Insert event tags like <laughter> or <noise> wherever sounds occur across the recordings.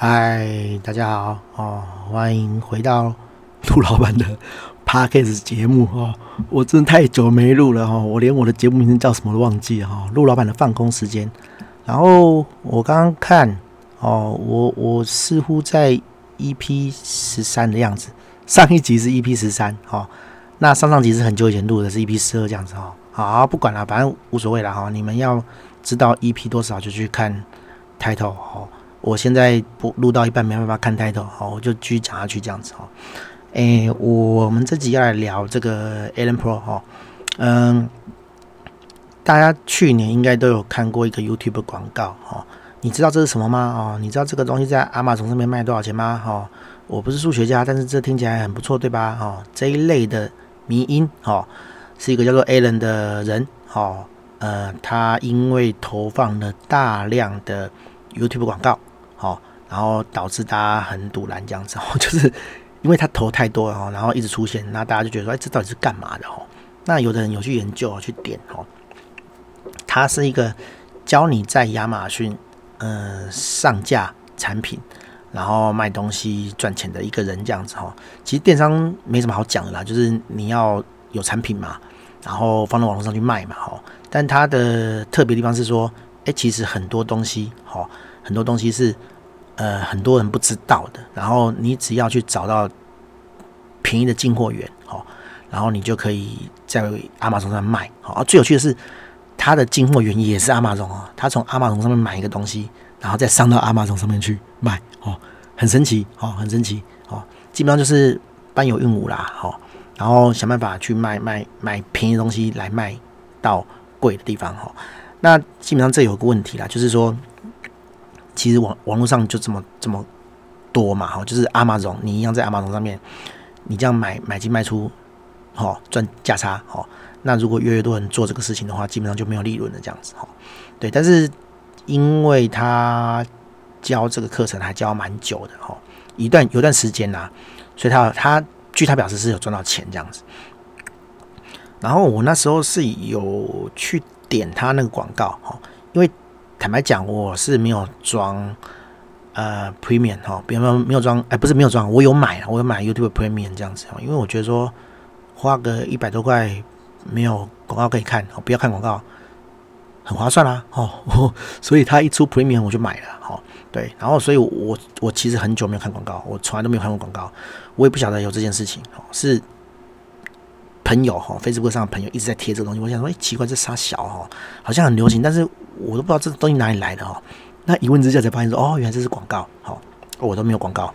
嗨，大家好哦，欢迎回到陆老板的 Podcast 节目哦。我真的太久没录了哦，我连我的节目名称叫什么都忘记了哈。陆老板的放空时间，然后我刚刚看哦，我我似乎在 EP 十三的样子，上一集是 EP 十三哦，那上上集是很久以前录的，是 EP 十二这样子哈。好，不管了，反正无所谓了哈。你们要知道 EP 多少就去看 title 哈。我现在不录到一半没办法看 title，好，我就继续讲下去这样子哈。诶，我们这集要来聊这个 Alan Pro 哈，嗯，大家去年应该都有看过一个 YouTube 广告哈。你知道这是什么吗？哦，你知道这个东西在 Amazon 上面卖多少钱吗？哈，我不是数学家，但是这听起来很不错，对吧？哈，这一类的迷音哈，是一个叫做 Alan 的人哈，呃，他因为投放了大量的 YouTube 广告。好，然后导致大家很赌烂这样子哦，<laughs> 就是因为他投太多了哦，然后一直出现，那大家就觉得说，哎，这到底是干嘛的哦？那有的人有去研究去点哦，他是一个教你在亚马逊呃上架产品，然后卖东西赚钱的一个人这样子哈。其实电商没什么好讲的啦，就是你要有产品嘛，然后放到网络上去卖嘛哈。但他的特别地方是说，哎，其实很多东西哈。很多东西是，呃，很多人不知道的。然后你只要去找到便宜的进货源，好，然后你就可以在亚马逊上卖。好，最有趣的是，他的进货源也是亚马逊哦。他从亚马逊上面买一个东西，然后再上到亚马逊上面去卖，哦，很神奇，哦，很神奇，哦，基本上就是搬有运武啦，好，然后想办法去卖卖买便宜的东西来卖到贵的地方，哈。那基本上这有个问题啦，就是说。其实网网络上就这么这么多嘛，哈，就是阿玛总你一样在阿玛总上面，你这样买买进卖出，哈，赚价差，哈。那如果越来越多人做这个事情的话，基本上就没有利润了，这样子，哈。对，但是因为他教这个课程还教蛮久的，哈，一段有段时间呐，所以他他据他表示是有赚到钱这样子。然后我那时候是有去点他那个广告，哈，因为。坦白讲，我是没有装呃 Premium 哈，比方说没有装，哎，不是没有装，我有买，我有买 YouTube Premium 这样子，因为我觉得说花个一百多块没有广告可以看，不要看广告，很划算啦，哦，所以他一出 Premium 我就买了，哈，对，然后所以我我其实很久没有看广告，我从来都没有看过广告，我也不晓得有这件事情，是。朋友哈，Facebook 上的朋友一直在贴这个东西，我想说，哎，奇怪，这啥小哈，好像很流行，但是我都不知道这东西哪里来的哈。那一问之下才发现说，哦，原来这是广告，好，我都没有广告，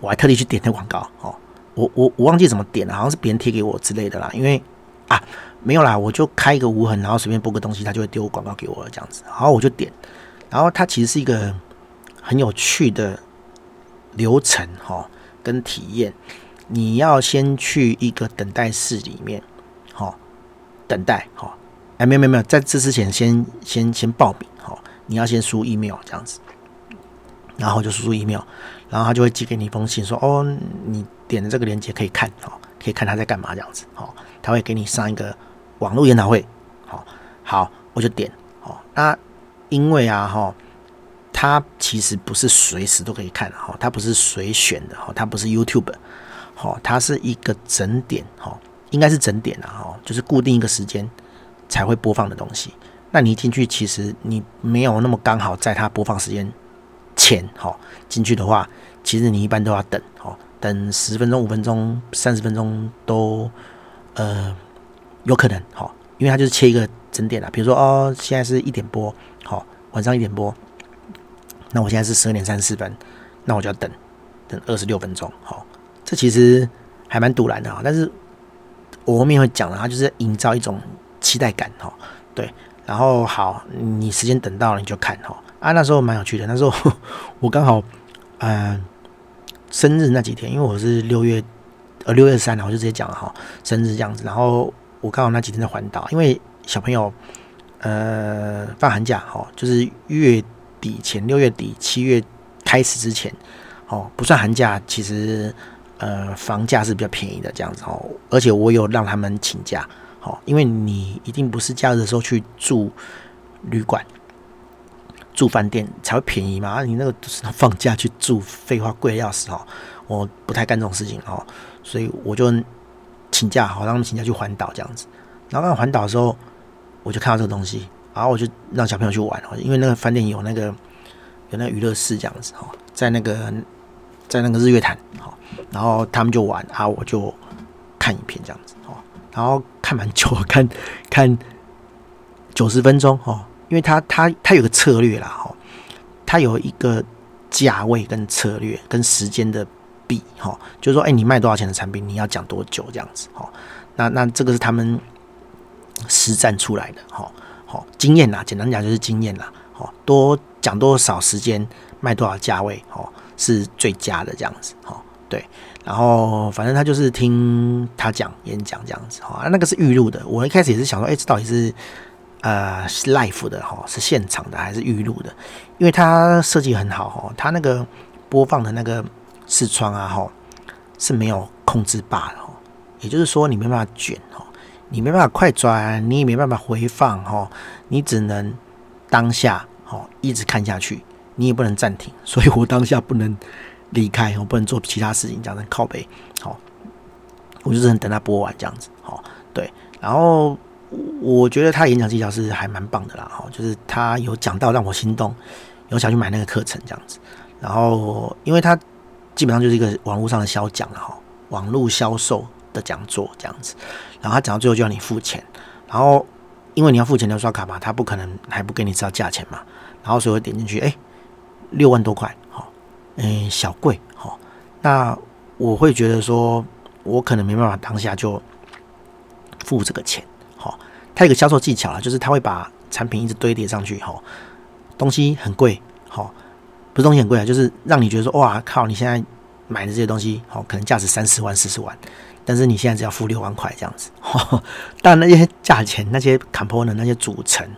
我还特地去点那广告，哦，我我我忘记怎么点了，好像是别人贴给我之类的啦，因为啊，没有啦，我就开一个无痕，然后随便播个东西，他就会丢广告给我这样子，然后我就点，然后它其实是一个很有趣的流程哈，跟体验。你要先去一个等待室里面，好，等待，好，哎，没有没有没有，在这之前先先先报名，好，你要先输 email 这样子，然后就输入 email，然后他就会寄给你一封信，说，哦，你点的这个链接可以看，哦，可以看他在干嘛这样子，哦，他会给你上一个网络研讨会，好，好，我就点，哦，那因为啊，哈，他其实不是随时都可以看，哈，他不是随选的，哈，他不是 YouTube。好，它是一个整点，哈，应该是整点的，哈，就是固定一个时间才会播放的东西。那你一进去，其实你没有那么刚好在它播放时间前，哈，进去的话，其实你一般都要等，哈，等十分钟、五分钟、三十分钟都，呃，有可能，哈，因为它就是切一个整点啊。比如说，哦，现在是一点播，好，晚上一点播，那我现在是十二点三十四分，那我就要等，等二十六分钟，好。这其实还蛮赌烂的，但是我后面会讲的，它就是营造一种期待感哈，对，然后好，你时间等到了你就看哈，啊，那时候蛮有趣的，那时候 <laughs> 我刚好嗯、生日那几天，因为我是六月呃六月三然后就直接讲了哈，生日这样子，然后我刚好那几天在环岛，因为小朋友呃放寒假哈，就是月底前六月底七月开始之前哦，不算寒假，其实。呃，房价是比较便宜的这样子哦，而且我有让他们请假，好，因为你一定不是假日的时候去住旅馆，住饭店才会便宜嘛，你那个放假去住，废话贵的要死哦。我不太干这种事情哦，所以我就请假，好让他们请假去环岛这样子。然后环岛的时候，我就看到这个东西，然后我就让小朋友去玩哦，因为那个饭店有那个有那个娱乐室这样子哦，在那个在那个日月潭哈，然后他们就玩，啊，我就看影片这样子哦，然后看蛮久，看看九十分钟哦，因为他他他有个策略啦哈，他有一个价位跟策略跟时间的比哈，就是说，哎，你卖多少钱的产品，你要讲多久这样子哈，那那这个是他们。实战出来的，好，好经验啦，简单讲就是经验啦，好，多讲多少时间卖多少价位，哦，是最佳的这样子，哦，对，然后反正他就是听他讲演讲这样子，哈，那个是预录的，我一开始也是想说，哎，这到底是呃是 live 的，哈，是现场的还是预录的？因为它设计很好，哈，它那个播放的那个视窗啊，哈，是没有控制把的，也就是说你没办法卷，哈。你没办法快转，你也没办法回放，哈，你只能当下，哈，一直看下去，你也不能暂停，所以我当下不能离开，我不能做其他事情，这样子靠背，好，我就只能等他播完这样子，好，对，然后我觉得他演讲技巧是还蛮棒的啦，哈，就是他有讲到让我心动，有想去买那个课程这样子，然后因为他基本上就是一个网络上的销讲了哈，网络销售的讲座这样子。然后他讲到最后就要你付钱，然后因为你要付钱，你要刷卡嘛，他不可能还不给你知道价钱嘛。然后所以我点进去，哎，六万多块，嗯，小贵，哦。那我会觉得说，我可能没办法当下就付这个钱，好。他有个销售技巧啊，就是他会把产品一直堆叠上去，哈，东西很贵，好，不是东西很贵啊，就是让你觉得说，哇靠，你现在买的这些东西，好，可能价值三十万、四十万。但是你现在只要付六万块这样子，<laughs> 但那些价钱、那些 component、那些组成，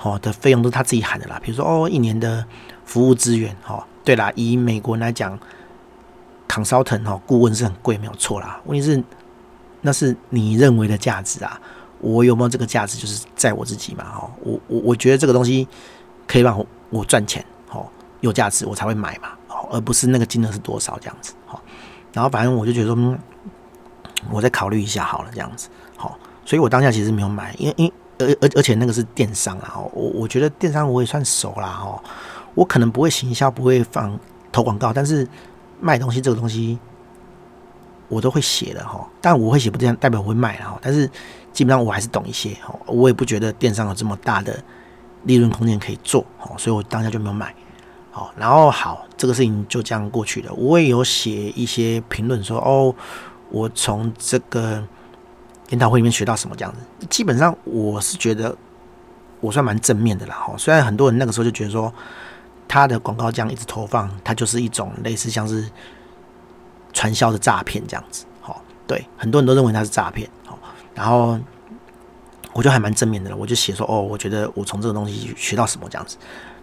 哦的费用都是他自己喊的啦。比如说哦，一年的服务资源，哦，对啦，以美国人来讲，consultant 哦，顾问是很贵，没有错啦。问题是那是你认为的价值啊，我有没有这个价值，就是在我自己嘛。哦，我我我觉得这个东西可以让我赚钱，哦，有价值我才会买嘛，哦，而不是那个金额是多少这样子，哦。然后反正我就觉得。嗯我再考虑一下好了，这样子好，所以我当下其实没有买，因为因而而而且那个是电商啊，我我觉得电商我也算熟啦哦，我可能不会行销，不会放投广告，但是卖东西这个东西我都会写的哈，但我会写不这样代表我会卖哈，但是基本上我还是懂一些哈，我也不觉得电商有这么大的利润空间可以做哈，所以我当下就没有买，好，然后好，这个事情就这样过去了，我也有写一些评论说哦。我从这个研讨会里面学到什么这样子？基本上我是觉得我算蛮正面的啦。哈，虽然很多人那个时候就觉得说他的广告这样一直投放，它就是一种类似像是传销的诈骗这样子。好，对，很多人都认为它是诈骗。好，然后我就还蛮正面的了，我就写说哦，我觉得我从这个东西学到什么这样子。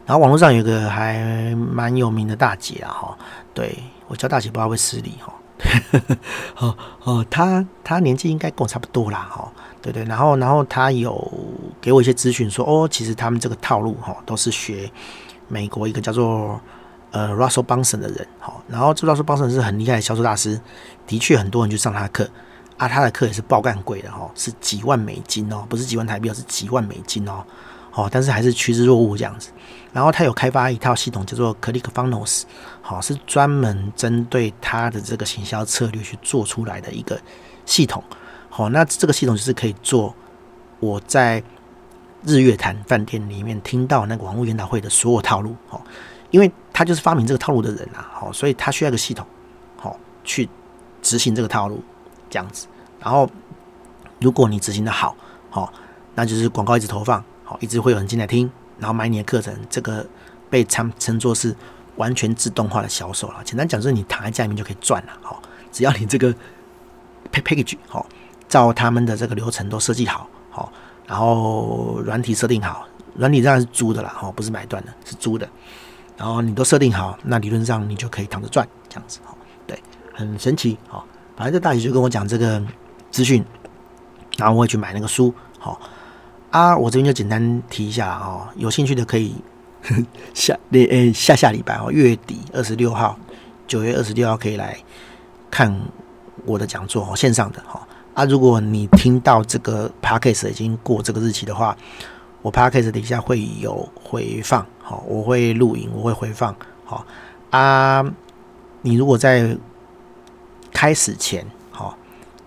然后网络上有一个还蛮有名的大姐啊，哈，对，我叫大姐不知道会失礼哈。哦 <laughs> 哦，他他年纪应该跟我差不多啦，哈，对对，然后然后他有给我一些资讯说，哦，其实他们这个套路哈，都是学美国一个叫做呃 Russell Brunson 的人，哈，然后这 Russell Brunson 是很厉害的销售大师，的确很多人去上他的课，啊，他的课也是爆干贵的哈，是几万美金哦，不是几万台币，是几万美金哦，好，但是还是趋之若鹜这样子。然后他有开发一套系统，叫做 ClickFunnels，好，是专门针对他的这个行销策略去做出来的一个系统。好，那这个系统就是可以做我在日月潭饭店里面听到那个网络研讨会的所有套路。哦，因为他就是发明这个套路的人啊，好，所以他需要一个系统，好，去执行这个套路这样子。然后如果你执行的好，好，那就是广告一直投放，好，一直会有人进来听。然后买你的课程，这个被称称作是完全自动化的销售了。简单讲，就是你躺在家里面就可以赚了。好，只要你这个 package 好，照他们的这个流程都设计好，好，然后软体设定好，软体当然是租的啦，哦，不是买断的，是租的。然后你都设定好，那理论上你就可以躺着赚，这样子，哦，对，很神奇，哦。反正这大姐就跟我讲这个资讯，然后我也去买那个书，好。啊，我这边就简单提一下哦，有兴趣的可以 <laughs> 下诶、欸、下下礼拜哦，月底二十六号，九月二十六号可以来看我的讲座哦，线上的哈啊。如果你听到这个 podcast 已经过这个日期的话，我 podcast 底下会有回放，好，我会录影，我会回放，好啊。你如果在开始前，好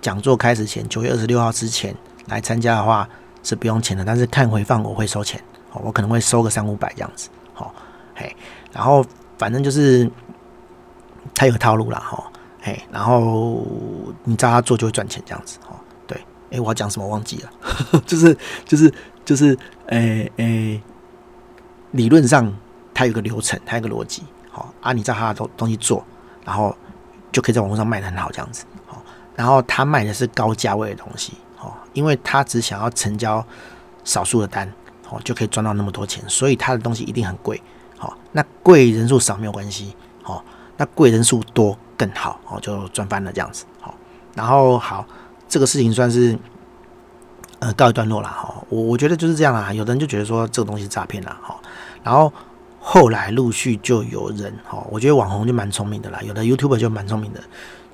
讲座开始前，九月二十六号之前来参加的话是不用钱的，但是看回放我会收钱哦。我可能会收个三五百这样子，好，嘿，然后反正就是他有套路了，哈，嘿，然后你照他做就会赚钱这样子，哦，对，哎，我要讲什么忘记了，<laughs> 就是就是就是，诶诶，理论上它有个流程，它有个逻辑，好啊，你照他的东东西做，然后就可以在网络上卖得很好这样子，好，然后他卖的是高价位的东西，好，因为他只想要成交少数的单。哦，就可以赚到那么多钱，所以他的东西一定很贵。好，那贵人数少没有关系。好，那贵人数多更好。哦，就赚翻了这样子。好，然后好，这个事情算是呃告一段落了。哈，我我觉得就是这样啦。有的人就觉得说这个东西是诈骗了。哈，然后后来陆续就有人，哈，我觉得网红就蛮聪明的啦。有的 YouTube 就蛮聪明的，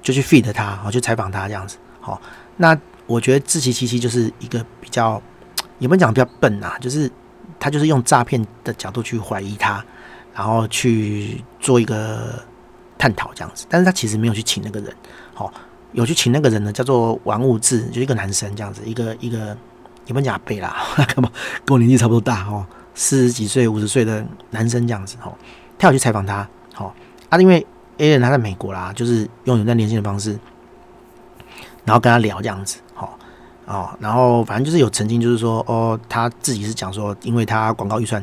就去 feed 他，好，去采访他这样子。好，那我觉得志祺七七就是一个比较。也不能讲比较笨、啊，就是他就是用诈骗的角度去怀疑他，然后去做一个探讨这样子，但是他其实没有去请那个人，好，有去请那个人呢，叫做玩物志，就一个男生这样子，一个一个也不能讲阿伯啦，<laughs> 干嘛跟我年纪差不多大哦，四十几岁五十岁的男生这样子哦，他有去采访他，好啊，因为 A 人他在美国啦，就是用有段连线的方式，然后跟他聊这样子。哦，然后反正就是有曾经就是说，哦，他自己是讲说，因为他广告预算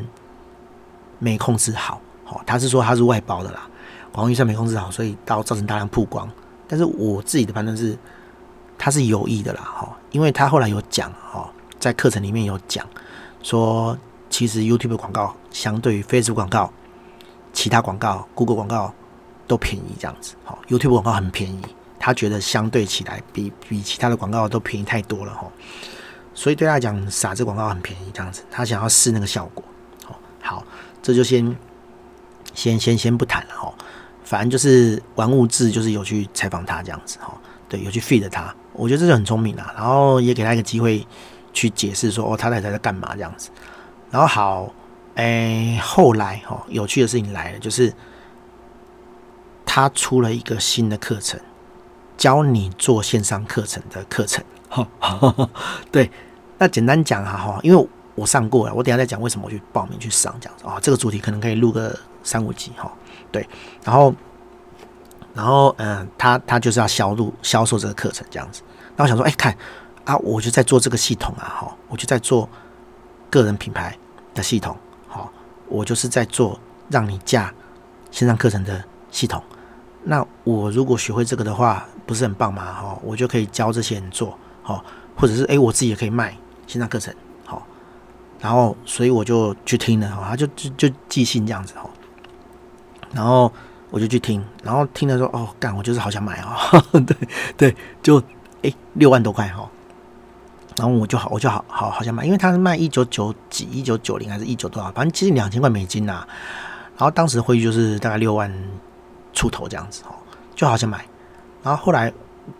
没控制好，哦，他是说他是外包的啦，广告预算没控制好，所以到造成大量曝光。但是我自己的判断是，他是有意的啦，哈，因为他后来有讲，哈，在课程里面有讲说，其实 YouTube 广告相对于 Facebook 广告、其他广告、Google 广告都便宜，这样子，好，YouTube 广告很便宜。他觉得相对起来比比其他的广告都便宜太多了哈，所以对他来讲傻子广告很便宜这样子，他想要试那个效果。好，这就先先先先不谈了哈，反正就是玩物志就是有去采访他这样子哈，对，有去 feed 他，我觉得这就很聪明啦，然后也给他一个机会去解释说哦，他在在干嘛这样子，然后好，哎，后来哈，有趣的事情来了，就是他出了一个新的课程。教你做线上课程的课程，哈，<laughs> 对，那简单讲啊，哈，因为我上过了，我等下再讲为什么我去报名去上这样子啊，这个主题可能可以录个三五集哈，对，然后，然后，嗯，他他就是要销路销售这个课程这样子，那我想说，哎，看啊，我就在做这个系统啊，哈，我就在做个人品牌的系统，好，我就是在做让你架线上课程的系统。那我如果学会这个的话，不是很棒吗？哈，我就可以教这些人做，好，或者是诶，我自己也可以卖线上课程，好，然后所以我就去听了，哈，就就就寄信这样子，哈，然后我就去听，然后听了说，哦，干，我就是好想买哦，<laughs> 对对，就诶六万多块哈，然后我就好，我就好好好想买，因为他是卖一九九几，一九九零还是一九多少，反正接近两千块美金呐，然后当时汇率就是大概六万出头这样子，哦，就好想买。然后后来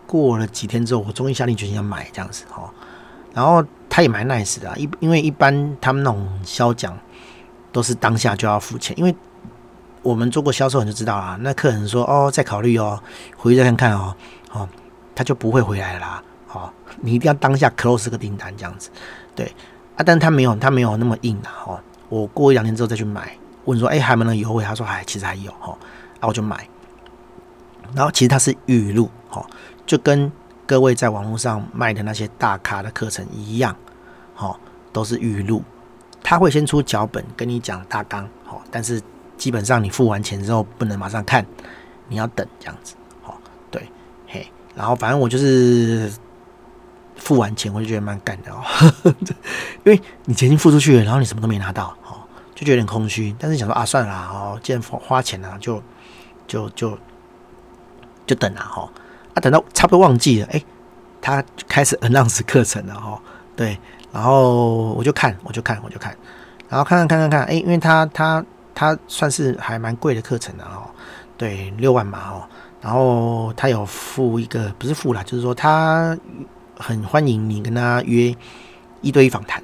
过了几天之后，我终于下定决心要买这样子哦。然后他也蛮 nice 的，一因为一般他们那种销讲都是当下就要付钱，因为我们做过销售你就知道啦。那客人说哦，再考虑哦，回去再看看哦，哦，他就不会回来了啦。哦，你一定要当下 close 个订单这样子，对啊，但他没有他没有那么硬的哦。我过一两天之后再去买，问说哎还没能优惠，他说哎其实还有哈，啊我就买。然后其实它是预录，哈，就跟各位在网络上卖的那些大咖的课程一样，哈，都是预录。他会先出脚本跟你讲大纲，哈，但是基本上你付完钱之后不能马上看，你要等这样子，哦，对，嘿，然后反正我就是付完钱我就觉得蛮干的哦，<laughs> 因为你钱已经付出去了，然后你什么都没拿到，哈，就觉得有点空虚。但是想说啊，算了啦，哦，既然花钱了，就就就。就等了哈，啊，等到差不多忘记了，哎、他开始 announce 课程了哈，对，然后我就看，我就看，我就看，然后看看看看看，哎，因为他他他算是还蛮贵的课程的哦，对，六万嘛哦，然后他有付一个不是付啦，就是说他很欢迎你跟他约一对一访谈，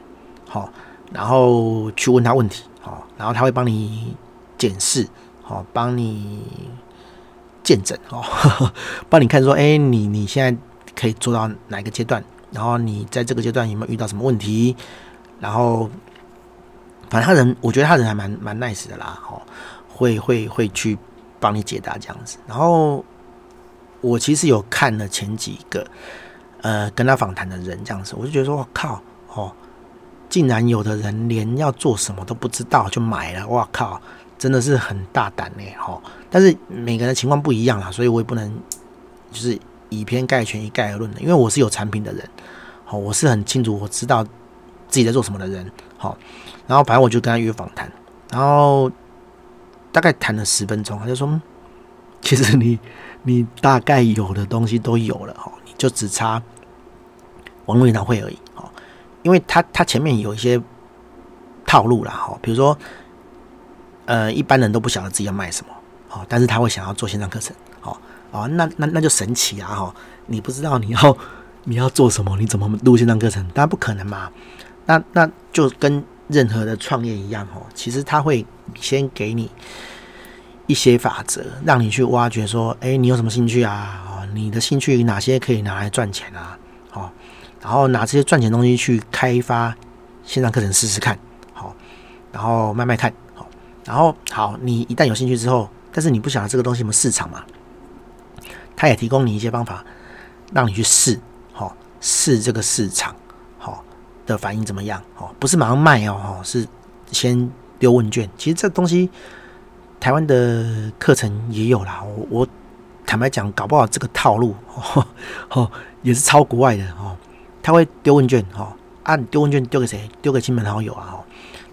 好，然后去问他问题，好，然后他会帮你检视，好，帮你见证哦，<laughs> 帮你看说，哎，你你现在可以做到哪个阶段？然后你在这个阶段有没有遇到什么问题？然后，反正他人，我觉得他人还蛮蛮 nice 的啦，哦，会会会去帮你解答这样子。然后我其实有看了前几个，呃，跟他访谈的人这样子，我就觉得说，我靠，哦，竟然有的人连要做什么都不知道就买了，哇靠，真的是很大胆呢，哦。但是每个人的情况不一样啦，所以我也不能就是。以偏概全，一概而论的，因为我是有产品的人，好，我是很清楚，我知道自己在做什么的人，好，然后反正我就跟他约访谈，然后大概谈了十分钟，他就说，其实你你大概有的东西都有了，哈，你就只差网络研讨会而已，好，因为他他前面有一些套路啦，哈，比如说，呃，一般人都不晓得自己要卖什么，好，但是他会想要做线上课程，好。哦，那那那就神奇啊！哈，你不知道你要你要做什么，你怎么录线上课程？当然不可能嘛。那那就跟任何的创业一样，哦，其实他会先给你一些法则，让你去挖掘，说，哎，你有什么兴趣啊？哦，你的兴趣哪些可以拿来赚钱啊？哦，然后拿这些赚钱东西去开发线上课程试试看，好，然后慢慢看，好，然后好，你一旦有兴趣之后，但是你不晓得这个东西有没有市场嘛？他也提供你一些方法，让你去试，好试这个市场，的反应怎么样？哦，不是马上卖哦，是先丢问卷。其实这东西台湾的课程也有啦。我我坦白讲，搞不好这个套路哦，也是抄国外的哦。他会丢问卷，哈啊，丢问卷丢给谁？丢给亲朋好友啊。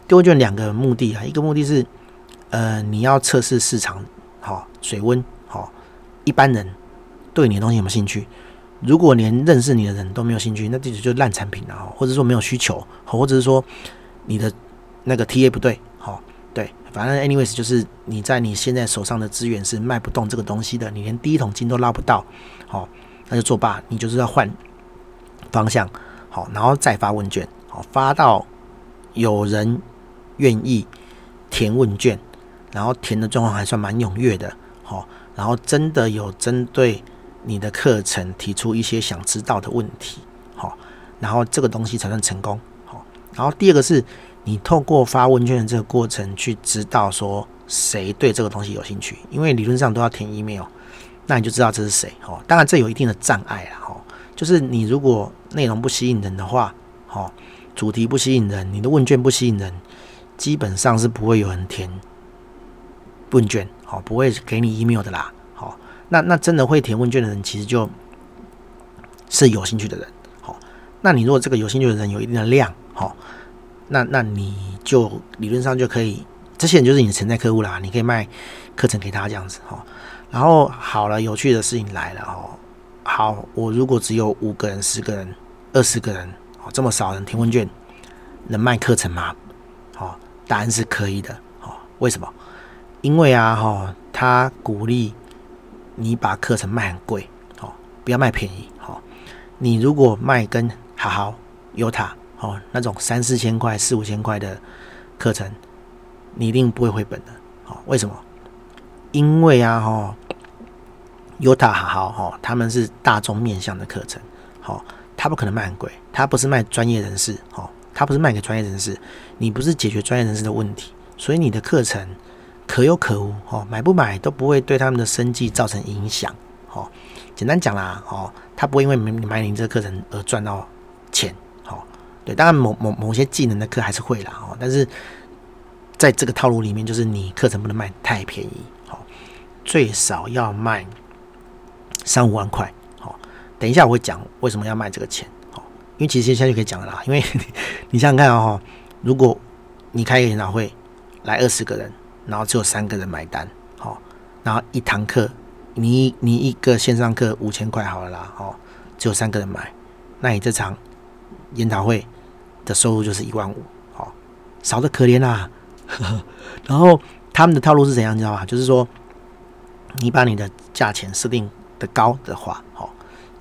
丢问卷两个目的啊，一个目的是呃你要测试市场，好水温，好一般人。对你的东西有没有兴趣？如果连认识你的人都没有兴趣，那这就烂产品了哈，或者说没有需求，或者是说你的那个 TA 不对，好，对，反正 anyways 就是你在你现在手上的资源是卖不动这个东西的，你连第一桶金都捞不到，好，那就作罢，你就是要换方向，好，然后再发问卷，好，发到有人愿意填问卷，然后填的状况还算蛮踊跃的，好，然后真的有针对。你的课程提出一些想知道的问题，好，然后这个东西才算成功，好。然后第二个是你透过发问卷的这个过程去知道说谁对这个东西有兴趣，因为理论上都要填 email，那你就知道这是谁，哦。当然这有一定的障碍啦，哦，就是你如果内容不吸引人的话，哦，主题不吸引人，你的问卷不吸引人，基本上是不会有人填问卷，好，不会给你 email 的啦。那那真的会填问卷的人，其实就是有兴趣的人，好。那你如果这个有兴趣的人有一定的量，好，那那你就理论上就可以，这些人就是你的潜在客户啦，你可以卖课程给他这样子，哈。然后好了，有趣的事情来了，哦，好，我如果只有五个人、十个人、二十个人，哦，这么少人填问卷，能卖课程吗？好，答案是可以的，好，为什么？因为啊，哈，他鼓励。你把课程卖很贵，哦，不要卖便宜，哦。你如果卖跟好好、优塔，哦，那种三四千块、四五千块的课程，你一定不会回本的，哦。为什么？因为啊，哈，优塔好好，哈，他们是大众面向的课程，好，他不可能卖很贵，他不是卖专业人士，哦，他不是卖给专业人士，你不是解决专业人士的问题，所以你的课程。可有可无哦，买不买都不会对他们的生计造成影响哦。简单讲啦哦，他不会因为买你这个课程而赚到钱哦。对，当然某某某些技能的课还是会啦哦，但是在这个套路里面，就是你课程不能卖太便宜哦，最少要卖三五万块哦。等一下我会讲为什么要卖这个钱哦，因为其实现在就可以讲了啦。因为 <laughs> 你想想看哦，如果你开一个研讨会来二十个人。然后只有三个人买单，好，然后一堂课，你你一个线上课五千块好了啦，好，只有三个人买，那你这场研讨会的收入就是一万五，好，少得可怜啊。<laughs> 然后他们的套路是怎样，你知道吗？就是说，你把你的价钱设定的高的话，好，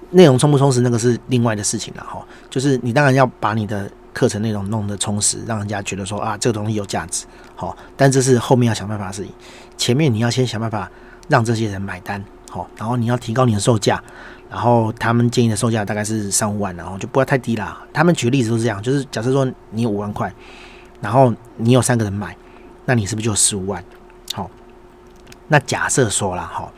内容充不充实那个是另外的事情了哈。就是你当然要把你的课程内容弄得充实，让人家觉得说啊，这个东西有价值，好，但这是后面要想办法的事情。前面你要先想办法让这些人买单，好，然后你要提高你的售价，然后他们建议的售价大概是三五万，然后就不要太低啦。他们举例子都是这样，就是假设说你有五万块，然后你有三个人买，那你是不是就十五万？好，那假设说了哈，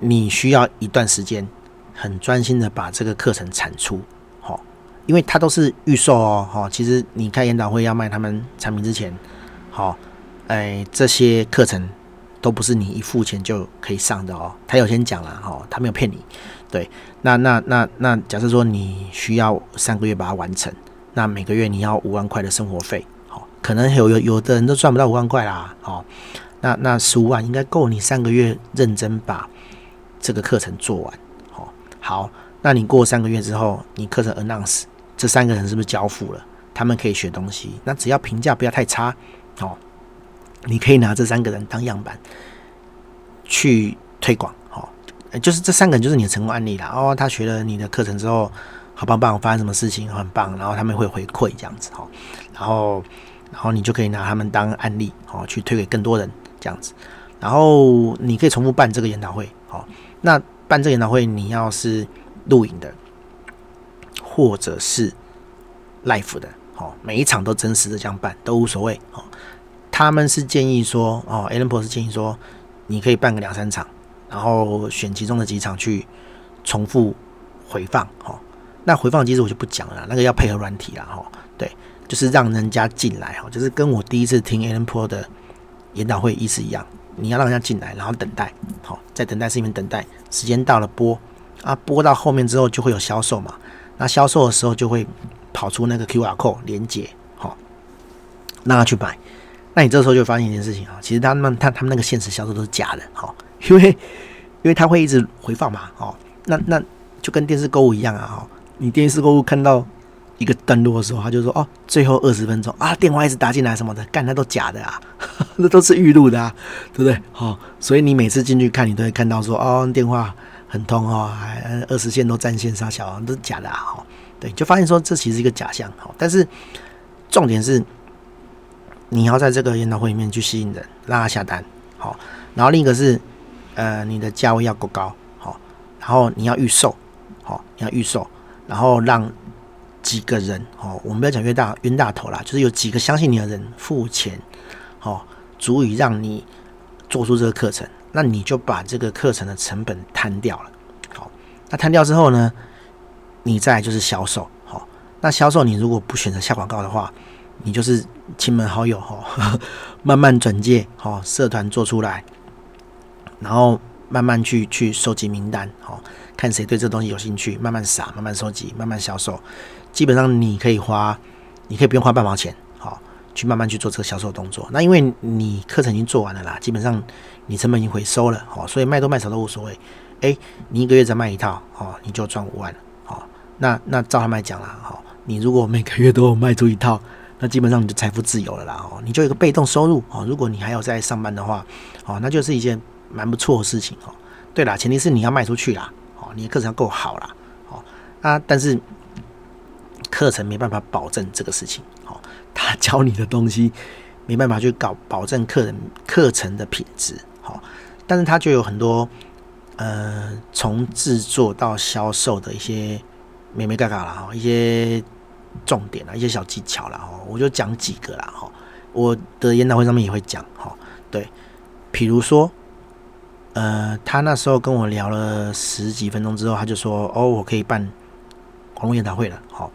你需要一段时间很专心的把这个课程产出。因为它都是预售哦，哈，其实你开研讨会要卖他们产品之前，好，哎，这些课程都不是你一付钱就可以上的哦。他有先讲了，哈，他没有骗你，对。那那那那，假设说你需要三个月把它完成，那每个月你要五万块的生活费，好，可能有有有的人都赚不到五万块啦，哦，那那十五万应该够你三个月认真把这个课程做完，好，好，那你过三个月之后，你课程 announce。这三个人是不是交付了？他们可以学东西，那只要评价不要太差哦，你可以拿这三个人当样板去推广哦。就是这三个人就是你的成功案例啦哦。他学了你的课程之后，好棒棒，发生什么事情很棒，然后他们会回馈这样子哦。然后，然后你就可以拿他们当案例哦，去推给更多人这样子。然后你可以重复办这个研讨会哦。那办这个研讨会，你要是录影的。或者是 life 的，哦，每一场都真实的这样办都无所谓，哦，他们是建议说，哦，Allen 是建议说，你可以办个两三场，然后选其中的几场去重复回放，哦，那回放机制我就不讲了，那个要配合软体啦，哈，对，就是让人家进来，哈，就是跟我第一次听 Allen 的研讨会意思一样，你要让人家进来，然后等待，好，在等待室里面等待，时间到了播，啊，播到后面之后就会有销售嘛。那销售的时候就会跑出那个 QR code 连接，好，让他去买。那你这时候就发现一件事情啊，其实他们他他们那个现实销售都是假的，好，因为因为他会一直回放嘛，哦，那那就跟电视购物一样啊，哈，你电视购物看到一个登录的时候，他就说哦，最后二十分钟啊，电话一直打进来什么的，干那都假的啊，<laughs> 那都是预录的啊，对不对？好，所以你每次进去看，你都会看到说哦，电话。很痛哦，还二十线都占线杀小王，都是假的啊！哈，对，就发现说这其实一个假象。哈，但是重点是你要在这个研讨会里面去吸引人，让他下单。好，然后另一个是呃，你的价位要够高。好，然后你要预售。好，你要预售，然后让几个人。好，我们不要讲冤大冤大头啦，就是有几个相信你的人付钱。好，足以让你做出这个课程。那你就把这个课程的成本摊掉了，好，那摊掉之后呢，你再就是销售，好，那销售你如果不选择下广告的话，你就是亲朋好友哈，<laughs> 慢慢转介，好，社团做出来，然后慢慢去去收集名单，好，看谁对这东西有兴趣，慢慢撒，慢慢收集，慢慢销售，基本上你可以花，你可以不用花半毛钱，去慢慢去做这个销售动作。那因为你课程已经做完了啦，基本上。你成本已经回收了，好，所以卖多卖少都无所谓。诶，你一个月再卖一套，哦，你就赚五万了，好，那那照他们来讲啦，好，你如果每个月都有卖出一套，那基本上你就财富自由了啦，哦，你就有一个被动收入，哦，如果你还要在上班的话，哦，那就是一件蛮不错的事情，哦，对啦，前提是你要卖出去啦，哦，你的课程要够好啦，哦，啊，但是课程没办法保证这个事情，他 <laughs> 教你的东西没办法去搞保证课人课程的品质。好但是他就有很多，呃，从制作到销售的一些眉眉角角啦，哈，一些重点啊，一些小技巧啦，哈，我就讲几个啦，哈，我的研讨会上面也会讲，哈，对，比如说，呃，他那时候跟我聊了十几分钟之后，他就说，哦，我可以办网络研讨会了，好，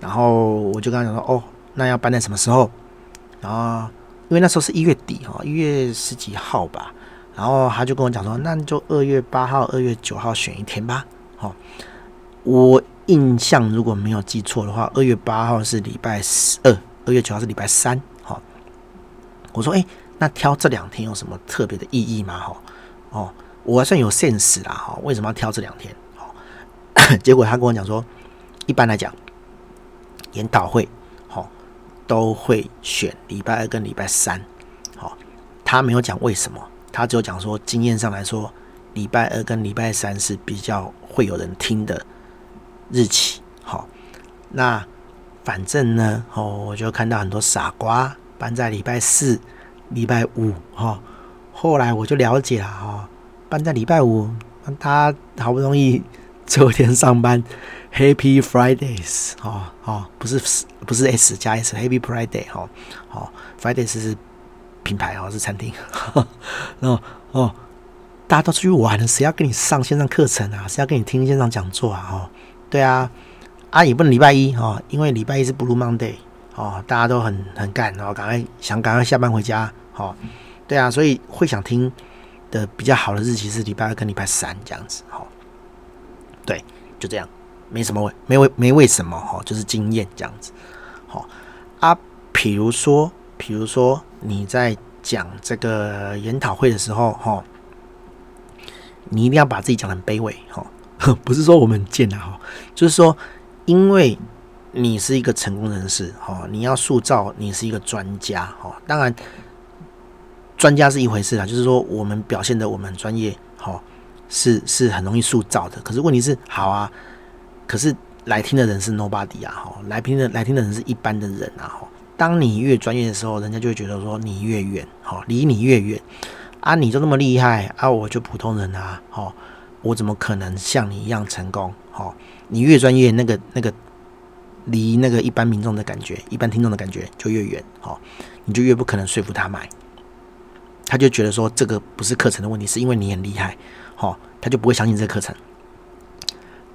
然后我就跟他讲说，哦，那要办在什么时候？然后因为那时候是一月底，哈，一月十几号吧。然后他就跟我讲说，那就二月八号、二月九号选一天吧。好，我印象如果没有记错的话，二月八号是礼拜二，二月九号是礼拜三。好，我说，哎，那挑这两天有什么特别的意义吗？哈，哦，我还算有 sense 啦。哈，为什么要挑这两天？好，<coughs> 结果他跟我讲说，一般来讲，研讨会，都会选礼拜二跟礼拜三。好，他没有讲为什么，他只有讲说经验上来说，礼拜二跟礼拜三是比较会有人听的日期。好，那反正呢，哦，我就看到很多傻瓜搬在礼拜四、礼拜五。哈，后来我就了解了，哈，搬在礼拜五，他好不容易 <laughs> 昨天上班。Happy Fridays，哦哦，不是不是 S 加 S，Happy Friday，哦哦，Fridays 是品牌哦，是餐厅，<laughs> 然后哦，大家都出去玩了，谁要跟你上线上课程啊？谁要跟你听线上讲座啊？哦，对啊，啊也不能礼拜一哦，因为礼拜一是 Blue Monday，哦，大家都很很赶哦，赶快想赶快下班回家，哦，对啊，所以会想听的比较好的日期是礼拜二跟礼拜三这样子，哦，对，就这样。没什么为没为没为什么哈，就是经验这样子，好啊。比如说，比如说你在讲这个研讨会的时候哈，你一定要把自己讲得很卑微哈，<laughs> 不是说我们很贱啊哈，就是说，因为你是一个成功人士哈，你要塑造你是一个专家哈。当然，专家是一回事啊，就是说我们表现的我们专业哈，是是很容易塑造的。可是问题是，好啊。可是来听的人是 nobody 啊，哈，来听的来听的人是一般的人啊，哈。当你越专业的时候，人家就会觉得说你越远，哈，离你越远啊，你就那么厉害啊，我就普通人啊，哈，我怎么可能像你一样成功？哈，你越专业，那个那个离那个一般民众的感觉，一般听众的感觉就越远，哈，你就越不可能说服他买，他就觉得说这个不是课程的问题，是因为你很厉害，哈，他就不会相信这个课程。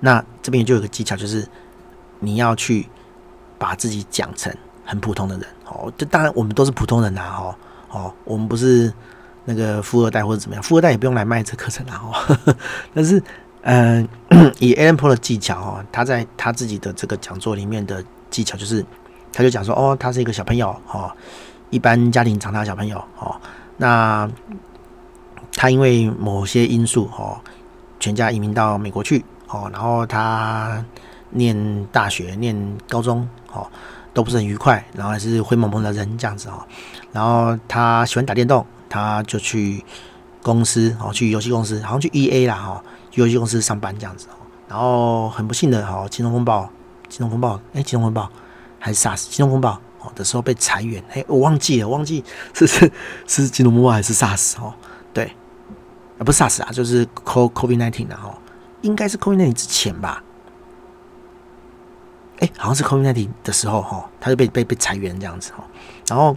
那这边就有个技巧，就是你要去把自己讲成很普通的人哦。这当然我们都是普通人呐，哦哦，我们不是那个富二代或者怎么样，富二代也不用来卖这课程啦哦。<laughs> 但是，嗯、<clears throat> 以 Allen Paul 的技巧哦，他在他自己的这个讲座里面的技巧，就是他就讲说，哦，他是一个小朋友哦，一般家庭长大的小朋友哦，那他因为某些因素哦，全家移民到美国去。哦，然后他念大学、念高中，哦，都不是很愉快，然后还是灰蒙蒙的人这样子哦。然后他喜欢打电动，他就去公司哦，去游戏公司，好像去 EA 啦哈，去游戏公司上班这样子哦。然后很不幸的哦，金融风暴，金融风暴，哎，金融风暴还是 SARS，金融风暴哦的时候被裁员，哎，我忘记了，忘记是 <laughs> 是是金融风暴还是 SARS 哦？对，啊不是 SARS 啊，就是 co covidnineteen 然后。应该是 COVID-19 之前吧，哎、好像是 COVID-19 的时候哈，他就被被被裁员这样子哈，然后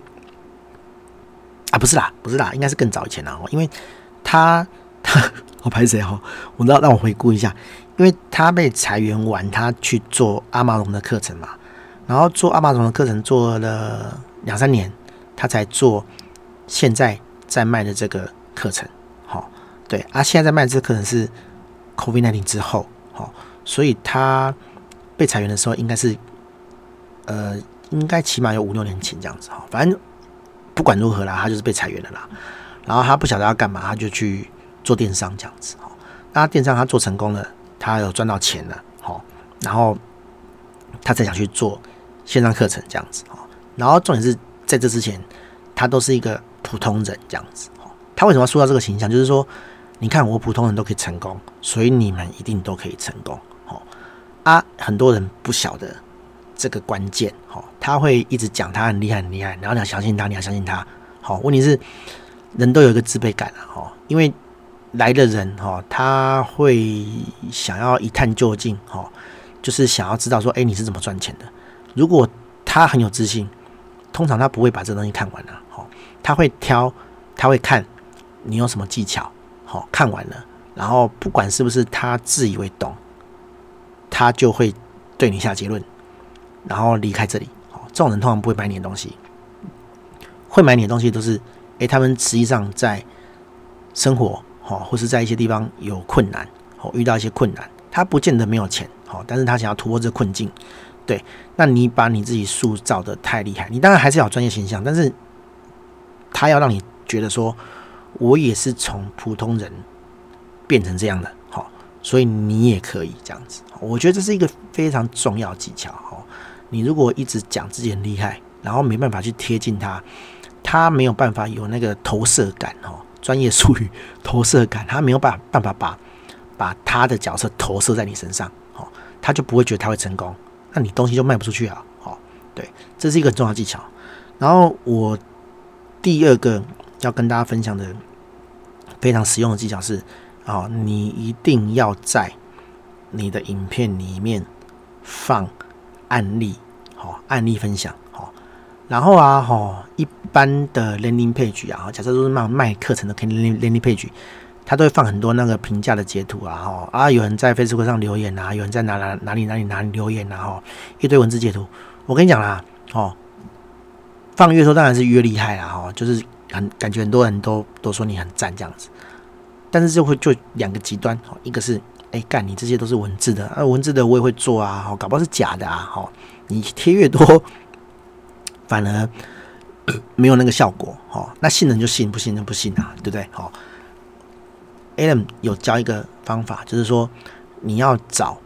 啊，不是啦，不是啦，应该是更早以前了哦，因为他他我拍谁哈，我让让我回顾一下，因为他被裁员完，他去做阿玛龙的课程嘛，然后做阿玛龙的课程做了两三年，他才做现在在卖的这个课程，好，对啊，现在在卖这个课程是。COVID-19 之后，好，所以他被裁员的时候，应该是，呃，应该起码有五六年前这样子哈。反正不管如何啦，他就是被裁员了啦。然后他不晓得要干嘛，他就去做电商这样子哈。那电商他做成功了，他有赚到钱了，好，然后他才想去做线上课程这样子哈。然后重点是在这之前，他都是一个普通人这样子。他为什么要塑造这个形象？就是说。你看，我普通人都可以成功，所以你们一定都可以成功。好啊，很多人不晓得这个关键。好，他会一直讲他很厉害很厉害，然后你要相信他，你要相信他。好，问题是人都有一个自卑感啊。哈，因为来的人哈，他会想要一探究竟。哈，就是想要知道说，哎，你是怎么赚钱的？如果他很有自信，通常他不会把这东西看完了。好，他会挑，他会看你有什么技巧。哦，看完了，然后不管是不是他自以为懂，他就会对你下结论，然后离开这里。哦，这种人通常不会买你的东西，会买你的东西都是，诶，他们实际上在生活，哦，或是在一些地方有困难，哦，遇到一些困难，他不见得没有钱，哦，但是他想要突破这困境。对，那你把你自己塑造的太厉害，你当然还是要专业形象，但是他要让你觉得说。我也是从普通人变成这样的，好，所以你也可以这样子。我觉得这是一个非常重要技巧，哈。你如果一直讲自己很厉害，然后没办法去贴近他，他没有办法有那个投射感哦，专业术语投射感，他没有办办法把把他的角色投射在你身上哦，他就不会觉得他会成功，那你东西就卖不出去啊，哦，对，这是一个很重要技巧。然后我第二个要跟大家分享的非常实用的技巧是，哦，你一定要在你的影片里面放案例，好，案例分享，好，然后啊，哈，一般的 landing page 啊，假设都是卖卖课程的 landing landing page，他都会放很多那个评价的截图啊，哈，啊，有人在 Facebook 上留言啊，有人在哪哪哪里哪里哪里留言啊，哈，一堆文字截图，我跟你讲啦，哦，放越多当然是越厉害啦，哈，就是很感觉很多人都都说你很赞这样子，但是就会就两个极端，一个是。哎，干！你这些都是文字的啊，文字的我也会做啊，好，搞不好是假的啊，好，你贴越多，<coughs> 反而 <coughs> 没有那个效果，好，那信人就信，不信就不信啊，对不对？好，Adam 有教一个方法，就是说你要找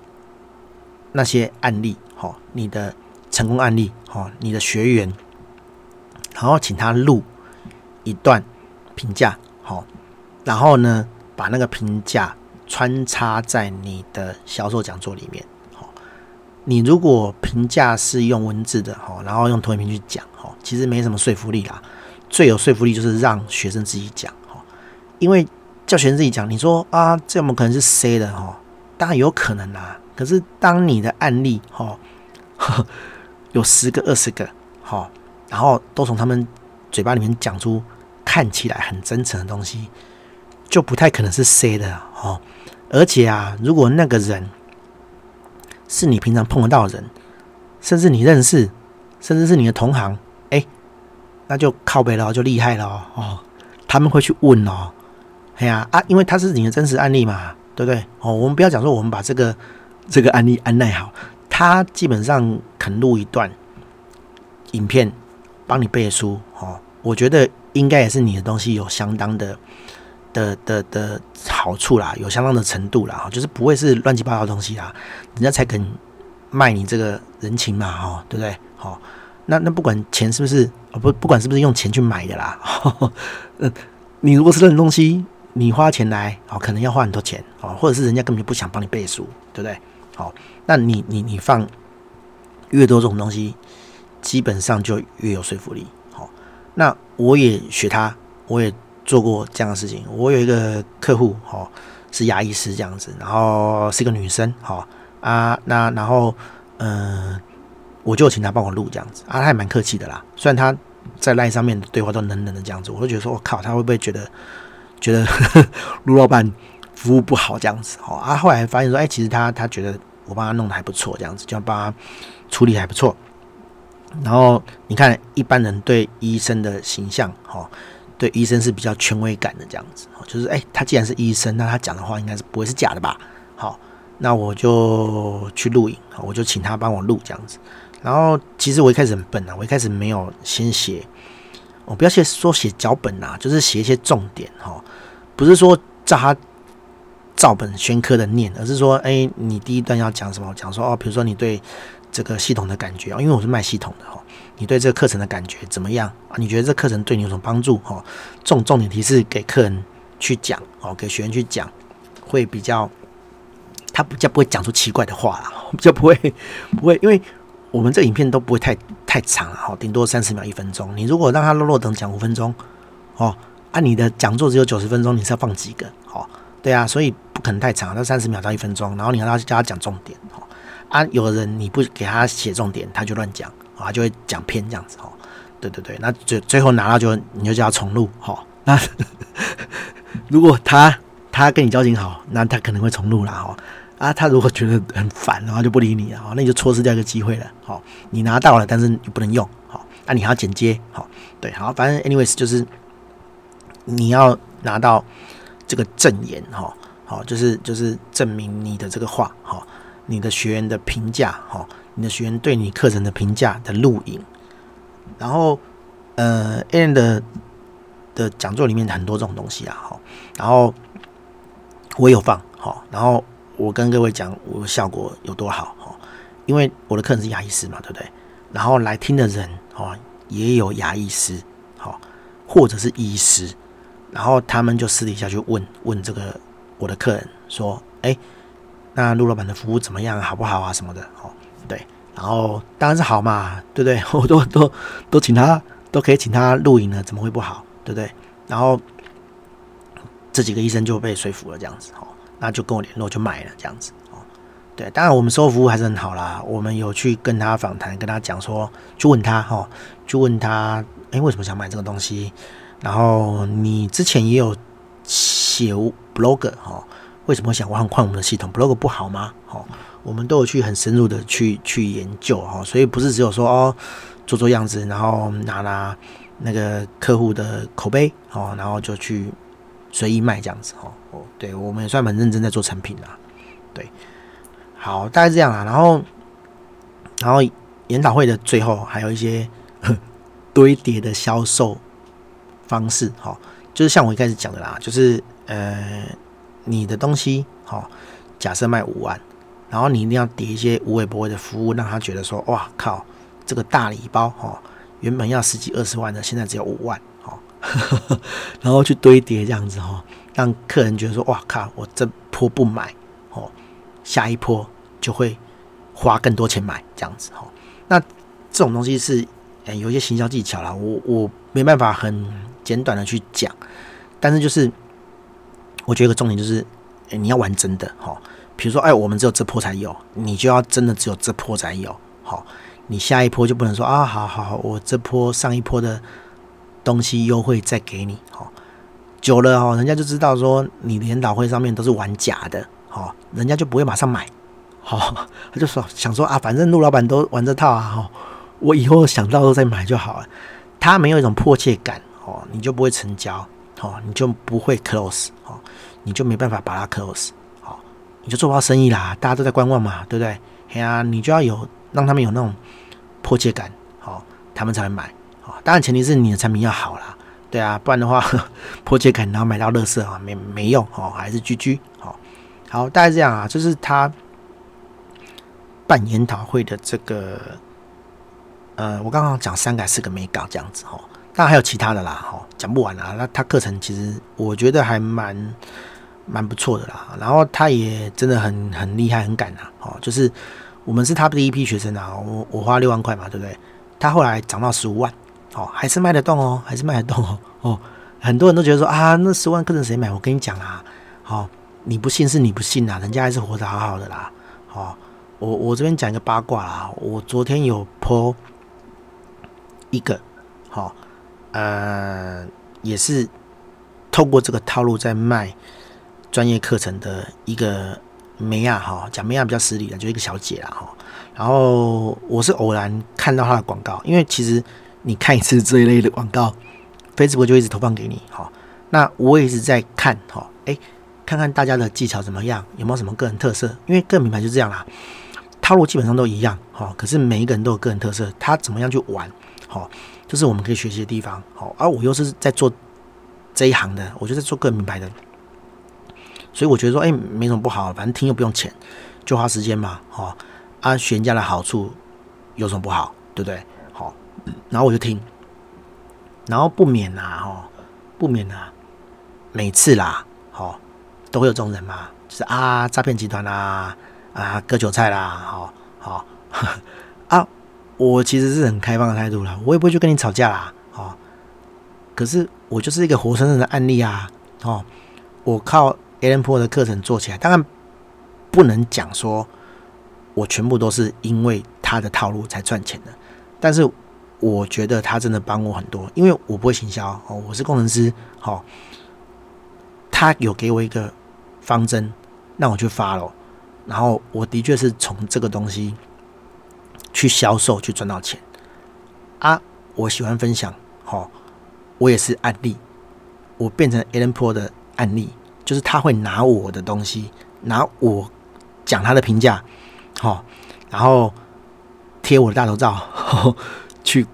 那些案例，好，你的成功案例，好，你的学员，然后请他录一段评价，好，然后呢，把那个评价。穿插在你的销售讲座里面，好，你如果评价是用文字的，好，然后用投影片去讲，好，其实没什么说服力啦。最有说服力就是让学生自己讲，好，因为叫学生自己讲，你说啊，这有可能是 C 的，哈，当然有可能啦。可是当你的案例，哈，<laughs> 有十个、二十个，好，然后都从他们嘴巴里面讲出看起来很真诚的东西，就不太可能是 C 的，哦。而且啊，如果那个人是你平常碰得到的人，甚至你认识，甚至是你的同行，哎、那就靠背了，就厉害了哦。他们会去问哦，哎呀啊，因为他是你的真实案例嘛，对不对？哦，我们不要讲说我们把这个这个案例安奈好，他基本上肯录一段影片帮你背书。我觉得应该也是你的东西有相当的。的的的好处啦，有相当的程度啦，就是不会是乱七八糟的东西啦，人家才肯卖你这个人情嘛，哈，对不对？好，那那不管钱是不是，不不管是不是用钱去买的啦，<laughs> 嗯，你如果是认东西，你花钱来，哦，可能要花很多钱，哦，或者是人家根本就不想帮你背书，对不对？好，那你你你放越多这种东西，基本上就越有说服力，那我也学他，我也。做过这样的事情，我有一个客户，哈，是牙医师这样子，然后是一个女生，哈啊，那然后，嗯、我就请他帮我录这样子，啊，他还蛮客气的啦，虽然他在 LINE 上面对话都冷冷的这样子，我都觉得说，我靠，他会不会觉得觉得 <laughs> 卢老板服务不好这样子，哦啊，后来发现说，哎，其实他他觉得我帮他弄得还不错，这样子，就帮他处理还不错，然后你看一般人对医生的形象，哈。对医生是比较权威感的这样子，就是哎，他既然是医生，那他讲的话应该是不会是假的吧？好，那我就去录影，我就请他帮我录这样子。然后其实我一开始很笨啊，我一开始没有先写，我不要写说写脚本啊，就是写一些重点哈，不是说照他照本宣科的念，而是说哎，你第一段要讲什么？讲说哦，比如说你对这个系统的感觉，因为我是卖系统的哈。你对这个课程的感觉怎么样啊？你觉得这课程对你有什么帮助？哦，重重点提示给客人去讲哦，给学员去讲，会比较他比较不会讲出奇怪的话啦，<laughs> 比较不会不会，因为我们这影片都不会太太长哈，顶多三十秒一分钟。你如果让他落落等讲五分钟哦，啊，你的讲座只有九十分钟，你是要放几个？哦，对啊，所以不可能太长，那三十秒到一分钟，然后你让他叫他讲重点哦，啊，有的人你不给他写重点，他就乱讲。啊，就会讲偏这样子哦，对对对，那最最后拿到就你就叫他重录哈。那 <laughs> 如果他他跟你交情好，那他可能会重录啦哈。啊，他如果觉得很烦，然后就不理你了，那你就错失掉一个机会了。好，你拿到了，但是你不能用。好，那你还要剪接。好，对，好，反正 anyways 就是你要拿到这个证言哈。好，就是就是证明你的这个话哈，你的学员的评价哈。你的学员对你课程的评价的录影，然后呃，and 的讲座里面很多这种东西啊，好，然后我有放好，然后我跟各位讲我效果有多好，哈因为我的课程是牙医师嘛，对不对？然后来听的人哦，也有牙医师，好，或者是医师，然后他们就私底下去问问这个我的客人说，哎，那陆老板的服务怎么样，好不好啊什么的，哦，对，然后当然是好嘛，对不对？<laughs> 我都都都请他，都可以请他录影了，怎么会不好，对不对？然后这几个医生就被说服了，这样子，哦，那就跟我联络，就买了这样子哦。对，当然我们售后服务还是很好啦。我们有去跟他访谈，跟他讲说，就问他哈，就问他，哎，为什么想买这个东西？然后你之前也有写 blog 哈，为什么想换换我们的系统？blog 不好吗？哦，我们都有去很深入的去去研究哈，所以不是只有说哦做做样子，然后拿拿那个客户的口碑哦，然后就去随意卖这样子哈。哦，对，我们也算蛮认真在做产品啦，对。好，大概这样啊。然后，然后研讨会的最后还有一些 <laughs> 堆叠的销售方式，哈，就是像我一开始讲的啦，就是呃，你的东西，哦，假设卖五万，然后你一定要叠一些无微不微的服务，让他觉得说，哇靠，这个大礼包，哈，原本要十几二十万的，现在只有五万，哈，<laughs> 然后去堆叠这样子，哈，让客人觉得说，哇靠，我这波不买哦。下一波就会花更多钱买这样子哈，那这种东西是呃有一些行销技巧啦，我我没办法很简短的去讲，但是就是我觉得一个重点就是，你要玩真的哈，比如说哎，我们只有这波才有，你就要真的只有这波才有，好，你下一波就不能说啊，好好，我这波上一波的东西优惠再给你，好，久了哈，人家就知道说你的研讨会上面都是玩假的。好，人家就不会马上买。好，<laughs> 他就说想说啊，反正陆老板都玩这套啊，哈，我以后想到都再买就好了。他没有一种迫切感，哦，你就不会成交，哦，你就不会 close，哦，你就没办法把它 close，好，你就做不到生意啦。大家都在观望嘛，对不对？哎呀，你就要有让他们有那种迫切感，好，他们才会买。好，当然前提是你的产品要好啦，对啊，不然的话 <laughs> 迫切感然后买到垃圾啊，没没用，哦，还是 GG，好。好，大概是这样啊，就是他办研讨会的这个，呃，我刚刚讲三个四个没搞这样子哈，当然还有其他的啦，哈，讲不完啦。那他课程其实我觉得还蛮蛮不错的啦，然后他也真的很很厉害，很敢啊，哦，就是我们是他第一批学生啊，我我花六万块嘛，对不对？他后来涨到十五万，哦，还是卖得动哦，还是卖得动哦，<laughs> 哦，很多人都觉得说啊，那十万课程谁买？我跟你讲啊，好。你不信是你不信啊，人家还是活得好好的啦。好，我我这边讲一个八卦啦。我昨天有 po 一个，好，呃，也是透过这个套路在卖专业课程的一个梅亚，哈，讲梅亚比较失礼的，就一个小姐啦，哈。然后我是偶然看到她的广告，因为其实你看一次这一类的广告，Facebook 就一直投放给你，哈。那我也一直在看，哈，诶。看看大家的技巧怎么样，有没有什么个人特色？因为个人品牌就这样啦，套路基本上都一样，哈。可是每一个人都有个人特色，他怎么样去玩，好，这是我们可以学习的地方，好。而我又是在做这一行的，我就在做个人品牌的，所以我觉得说，哎，没什么不好，反正听又不用钱，就花时间嘛，好。啊，学人家的好处有什么不好，对不对？好，然后我就听，然后不免呐，哈，不免呐，每次啦，好。都会有这种人嘛，就是啊，诈骗集团啦，啊，割韭菜啦，好好，我其实是很开放的态度啦，我也不会去跟你吵架啦，哦，可是我就是一个活生生的案例啊，哦，我靠 a l l n Po 的课程做起来，当然不能讲说我全部都是因为他的套路才赚钱的，但是我觉得他真的帮我很多，因为我不会行销哦，我是工程师，好，他有给我一个。方针，让我去 follow，然后我的确是从这个东西去销售，去赚到钱啊！我喜欢分享，好，我也是案例，我变成 Allen Po 的案例，就是他会拿我的东西，拿我讲他的评价，好，然后贴我的大头照，<laughs> 去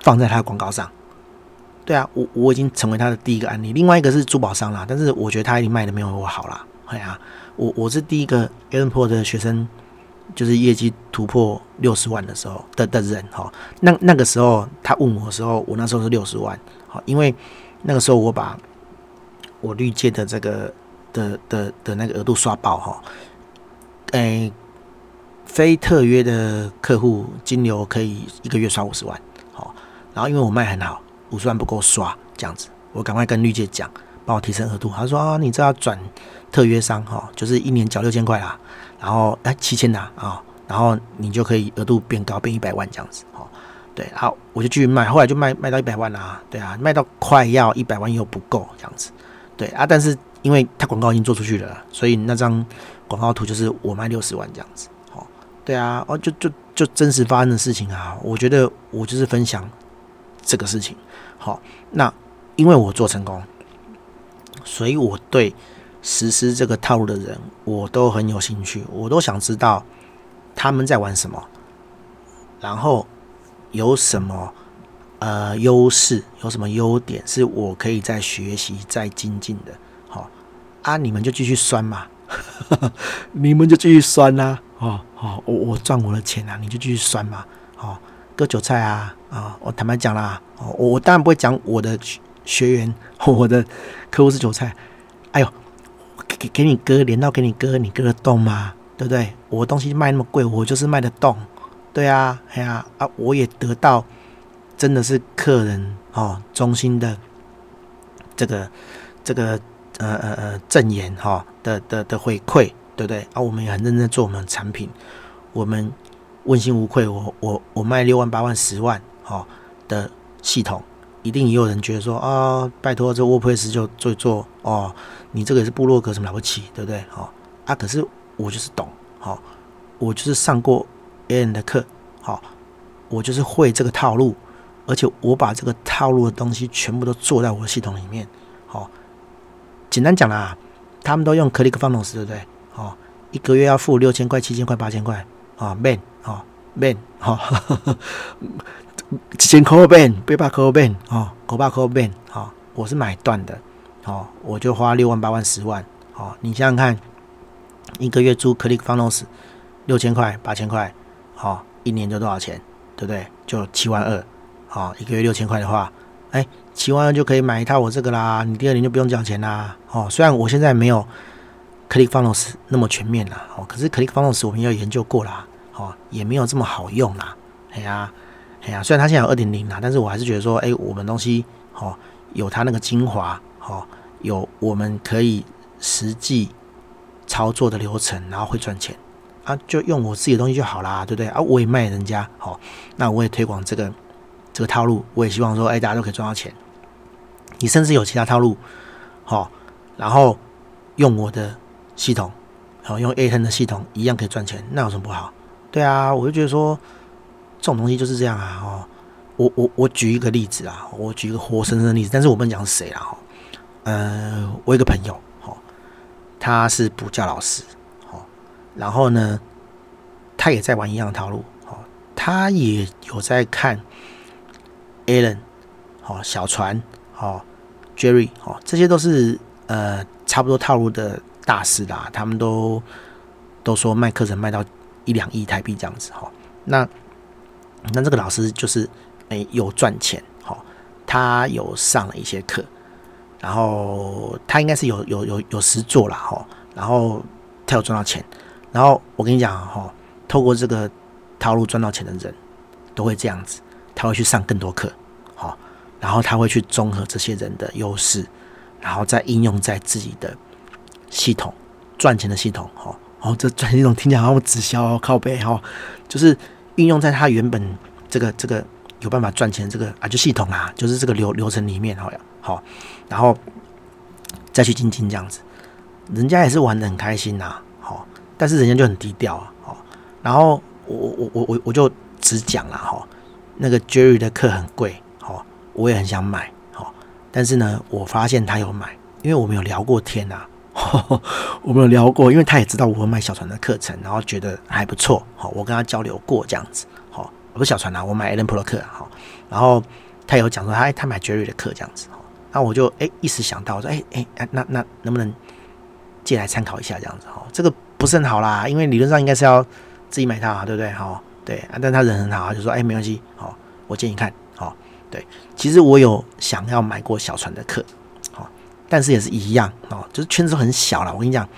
放在他的广告上。对啊，我我已经成为他的第一个案例。另外一个是珠宝商啦，但是我觉得他已经卖的没有我好啦。哎呀，我我是第一个 Allen Po 的学生就是业绩突破六十万的时候的的人哈，那那个时候他问我的时候，我那时候是六十万，好，因为那个时候我把我绿界的这个的的的那个额度刷爆哈，诶，非特约的客户金流可以一个月刷五十万，好，然后因为我卖很好，五十万不够刷，这样子，我赶快跟绿界讲，帮我提升额度，他说啊，你这要转特约商哈，就是一年缴六千块啦。然后哎，七千呐啊，然后你就可以额度变高，变一百万这样子哦。对，好，我就继续卖，后来就卖卖到一百万啦。对啊，卖到快要一百万又不够这样子。对啊，但是因为他广告已经做出去了，所以那张广告图就是我卖六十万这样子。哦，对啊，哦，就就就真实发生的事情啊。我觉得我就是分享这个事情。好，那因为我做成功，所以我对。实施这个套路的人，我都很有兴趣，我都想知道他们在玩什么，然后有什么呃优势，有什么优点是我可以再学习、再精进的。好啊，你们就继续酸嘛，你们就继续酸呐、啊。哦，好，我我赚我的钱啊，你就继续酸嘛。好，割韭菜啊啊！我坦白讲啦，我我当然不会讲我的学员，我的客户是韭菜。哎呦！给给你割，连到给你割，你割得动吗？对不对？我东西卖那么贵，我就是卖得动。对啊，哎呀啊，我也得到真的是客人哦，衷心的这个这个呃呃呃赠言哈的的的回馈，对不对？啊，我们也很认真做我们的产品，我们问心无愧。我我我卖六万八万十万哈的系统。一定也有人觉得说啊，拜托这 WordPress 就做做哦，你这个也是部落格什么了不起，对不对？好、哦、啊，可是我就是懂，好、哦，我就是上过 Alan 的课，好、哦，我就是会这个套路，而且我把这个套路的东西全部都做在我的系统里面，好、哦，简单讲啦，他们都用 click funs 对不对？好、哦，一个月要付六千块、七千块、八千块啊，Man，啊，Man，哈。几千块变，八百块变，哦，五百块变，好，我是买断的，好，我就花六万、八万、十万，好，你想想看，一个月租 ClickFunnels 六千块、八千块，好，一年就多少钱，对不对？就七万二，好，一个月六千块的话，哎，七万二就可以买一套我这个啦，你第二年就不用交钱啦，哦，虽然我现在没有 ClickFunnels 那么全面啦，哦，可是 ClickFunnels 我们要研究过啦，哦，也没有这么好用啦，哎呀。哎呀，虽然它现在有二点零啦，但是我还是觉得说，哎，我们东西哦，有它那个精华，哦，有我们可以实际操作的流程，然后会赚钱啊，就用我自己的东西就好啦，对不对啊？我也卖人家，好，那我也推广这个这个套路，我也希望说，哎，大家都可以赚到钱。你甚至有其他套路，好，然后用我的系统，好，用 A10 的系统一样可以赚钱，那有什么不好？对啊，我就觉得说。这种东西就是这样啊！哦，我我我举一个例子啊，我举一个活生生的例子，但是我不能讲是谁啦。哈。呃，我有个朋友，哦，他是补教老师，哦，然后呢，他也在玩一样的套路，哦，他也有在看 Alan，哈，小船，哦，Jerry，哈，这些都是呃差不多套路的大师啦，他们都都说卖课程卖到一两亿台币这样子，哈，那。那这个老师就是，诶，有赚钱，好，他有上了一些课，然后他应该是有有有有实做了，哈，然后他有赚到钱，然后我跟你讲，哈，透过这个套路赚到钱的人，都会这样子，他会去上更多课，好，然后他会去综合这些人的优势，然后再应用在自己的系统赚钱的系统，哈，哦，这赚钱系统听起来好像直销靠背，哈，就是。运用在他原本这个这个有办法赚钱这个啊，就系统啊，就是这个流流程里面，好像，好，然后再去精进这样子，人家也是玩的很开心呐，好，但是人家就很低调啊，好，然后我我我我我就只讲了哈，那个 Jerry 的课很贵，好，我也很想买，好，但是呢，我发现他有买，因为我们有聊过天呐。<laughs> 我们有聊过，因为他也知道我会卖小船的课程，然后觉得还不错。好，我跟他交流过这样子。好，我不是小船啊，我买 Alan Pro 的课。好，然后他有讲说他他买 Jerry 的课这样子。那我就哎一时想到我说哎哎那那能不能借来参考一下这样子？哈，这个不是很好啦，因为理论上应该是要自己买套啊，对不对？哈，对啊，但他人很好，就说，哎，没关系，好，我借你看，好，对，其实我有想要买过小船的课，好，但是也是一样哦，就是圈子很小了，我跟你讲，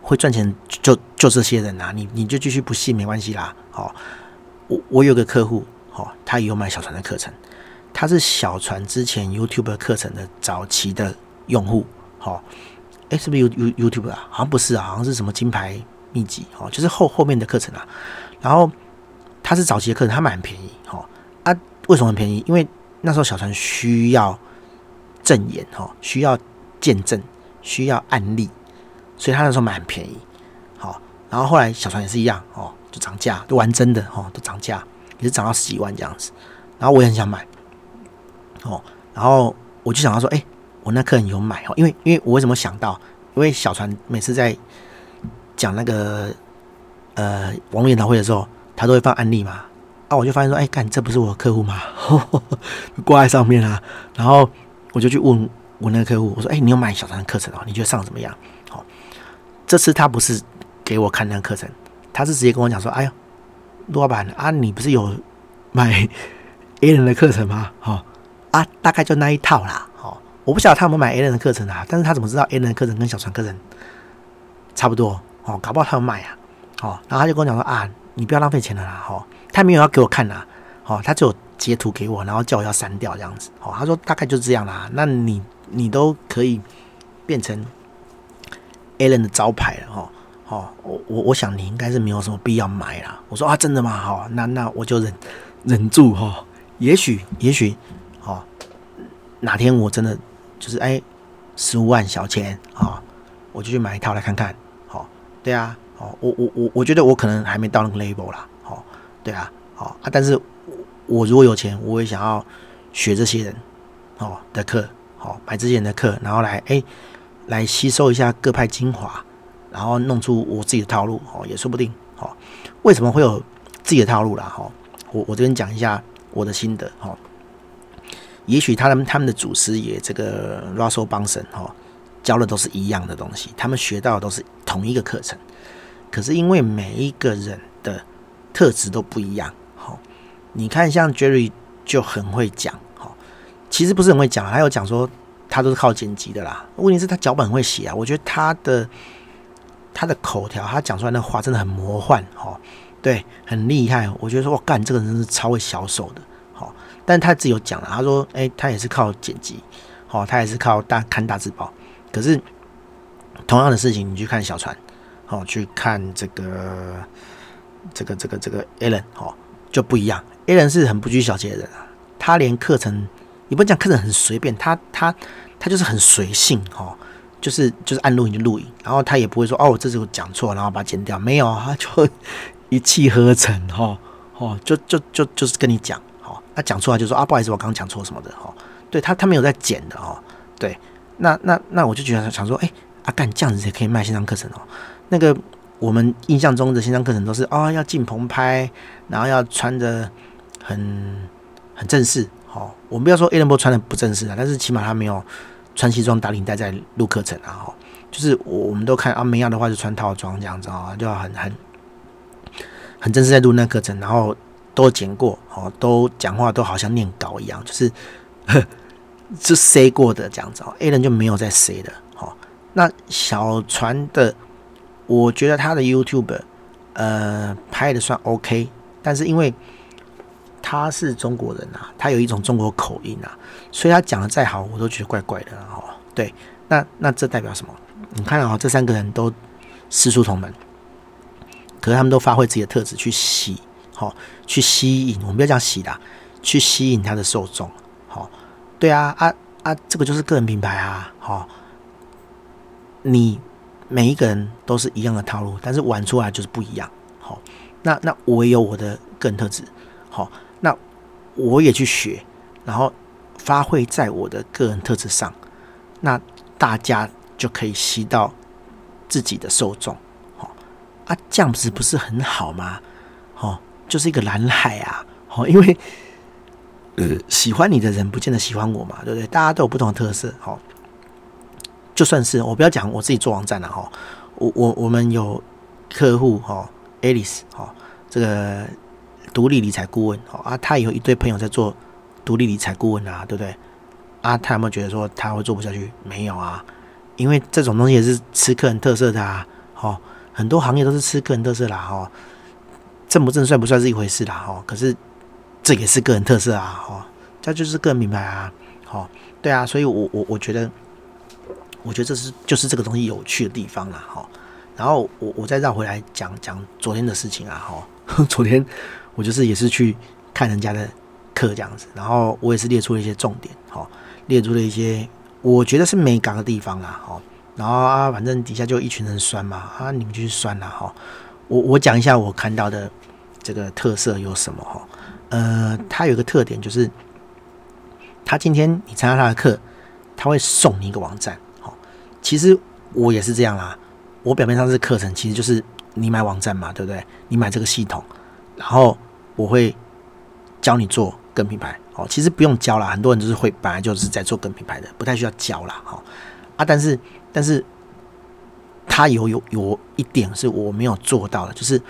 会赚钱就就这些人啊，你你就继续不信没关系啦，好，我我有个客户，好，他也有买小船的课程，他是小船之前 YouTube 课程的早期的用户，好。哎，是不是 You You YouTube 啊？好像不是啊，好像是什么金牌秘籍哦，就是后后面的课程啊。然后他是早期的课程，他买很便宜哦。啊，为什么很便宜？因为那时候小船需要证言哈，需要见证，需要案例，所以他那时候买很便宜。好，然后后来小船也是一样哦，就涨价，都玩真的哦，都涨价，也是涨到十几万这样子。然后我也很想买哦，然后我就想到说，哎。我那客人有买哦，因为因为我为什么想到？因为小船每次在讲那个呃网络研讨会的时候，他都会放案例嘛。啊，我就发现说，哎，干，这不是我的客户吗？<laughs> 挂在上面啊。然后我就去问我那个客户，我说，哎，你有买小船的课程哦？你觉得上怎么样？好，这次他不是给我看那个课程，他是直接跟我讲说，哎呦，陆老板啊，你不是有买 A 人的课程吗？好啊，大概就那一套啦。哦我不晓得他有没有买 A 人的课程啊，但是他怎么知道 A 人的课程跟小船课程差不多哦？搞不好他有买啊，哦，然后他就跟我讲说啊，你不要浪费钱了啦，哦，他没有要给我看啦，哦，他只有截图给我，然后叫我要删掉这样子，哦，他说大概就这样啦，那你你都可以变成 A 人的招牌了，哦，哦，我我我想你应该是没有什么必要买啦。我说啊，真的吗？好，那那我就忍忍住哈，也许也许，哪天我真的。就是哎，十五万小钱啊、哦，我就去买一套来看看。好、哦，对啊，哦，我我我我觉得我可能还没到那个 level 啦。好、哦，对啊，好、哦、啊，但是我如果有钱，我也想要学这些人哦的课，好、哦，买这些人的课，然后来哎来吸收一下各派精华，然后弄出我自己的套路，哦，也说不定。好、哦，为什么会有自己的套路啦？哈、哦，我我这边讲一下我的心得。哈、哦。也许他们他们的祖师爷这个 Russell Brunson 哈教的都是一样的东西，他们学到的都是同一个课程，可是因为每一个人的特质都不一样，哈，你看像 Jerry 就很会讲，哈，其实不是很会讲，他有讲说他都是靠剪辑的啦，问题是他脚本会写啊，我觉得他的他的口条，他讲出来的话真的很魔幻，哈，对，很厉害，我觉得说我干这个人是超会销售的。但他自己有讲了，他说：“哎、他也是靠剪辑，哦，他也是靠大看大字报。可是同样的事情，你去看小船，哦，去看这个这个这个这个 Alan，哦，就不一样。Alan 是很不拘小节的人啊，他连课程，你不讲课程很随便，他他他就是很随性，哦，就是就是按录影就录影，然后他也不会说哦，我这次我讲错，然后把它剪掉，没有，他就 <laughs> 一气呵成，哈，哦，就就就就是跟你讲。”他讲出来就说啊，不好意思，我刚刚讲错什么的哈。对他，他没有在剪的哦。对，那那那我就觉得想说，哎，啊干这样子也可以卖线上课程哦。那个我们印象中的线上课程都是啊、要进棚拍，然后要穿的很很正式。哦，我们不要说 A 人波穿的不正式啊，但是起码他没有穿西装打领带在录课程啊。哈，就是我我们都看阿梅亚的话就穿套装这样子啊，就要很很很正式在录那课程，然后。都剪过哦，都讲话都好像念稿一样，就是 <laughs> 是 say 过的这样子哦。A 人就没有在 say 的哦。那小船的，我觉得他的 YouTube 呃拍的算 OK，但是因为他是中国人啊，他有一种中国口音啊，所以他讲的再好，我都觉得怪怪的哦。对，那那这代表什么？你看啊，这三个人都师出同门，可是他们都发挥自己的特质去洗。好，去吸引我们不要讲洗的，去吸引他的受众。好，对啊，啊啊，这个就是个人品牌啊。好，你每一个人都是一样的套路，但是玩出来就是不一样。好，那那我也有我的个人特质。好，那我也去学，然后发挥在我的个人特质上，那大家就可以吸到自己的受众。好，啊，这样子不是很好吗？就是一个蓝海啊，好，因为呃，喜欢你的人不见得喜欢我嘛，对不对？大家都有不同的特色，好，就算是我不要讲我自己做网站了哈，我我我们有客户哈，Alice 哈，这个独立理财顾问哦啊，他有一堆朋友在做独立理财顾问啊，对不对？啊，他有没有觉得说他会做不下去？没有啊，因为这种东西也是吃个人特色的啊，哈，很多行业都是吃个人特色啦，哈，正不正算不算是一回事啦，哈，可是这也是个人特色啊，哈，这就是个人品牌啊，好，对啊，所以我我我觉得，我觉得这是就是这个东西有趣的地方啦，哈，然后我我再绕回来讲讲昨天的事情啊，哈，<laughs> 昨天我就是也是去看人家的课这样子，然后我也是列出了一些重点，哈。列出了一些我觉得是没讲的地方啦，哈，然后啊，反正底下就一群人酸嘛，啊，你们就去酸啦，哈，我我讲一下我看到的这个特色有什么哈，呃，他有一个特点就是，他今天你参加他的课，他会送你一个网站，好，其实我也是这样啦，我表面上是课程，其实就是你买网站嘛，对不对？你买这个系统，然后我会教你做跟品牌。哦，其实不用教啦，很多人就是会本来就是在做跟品牌的，不太需要教啦。哈啊，但是但是他有有有一点是我没有做到的，就是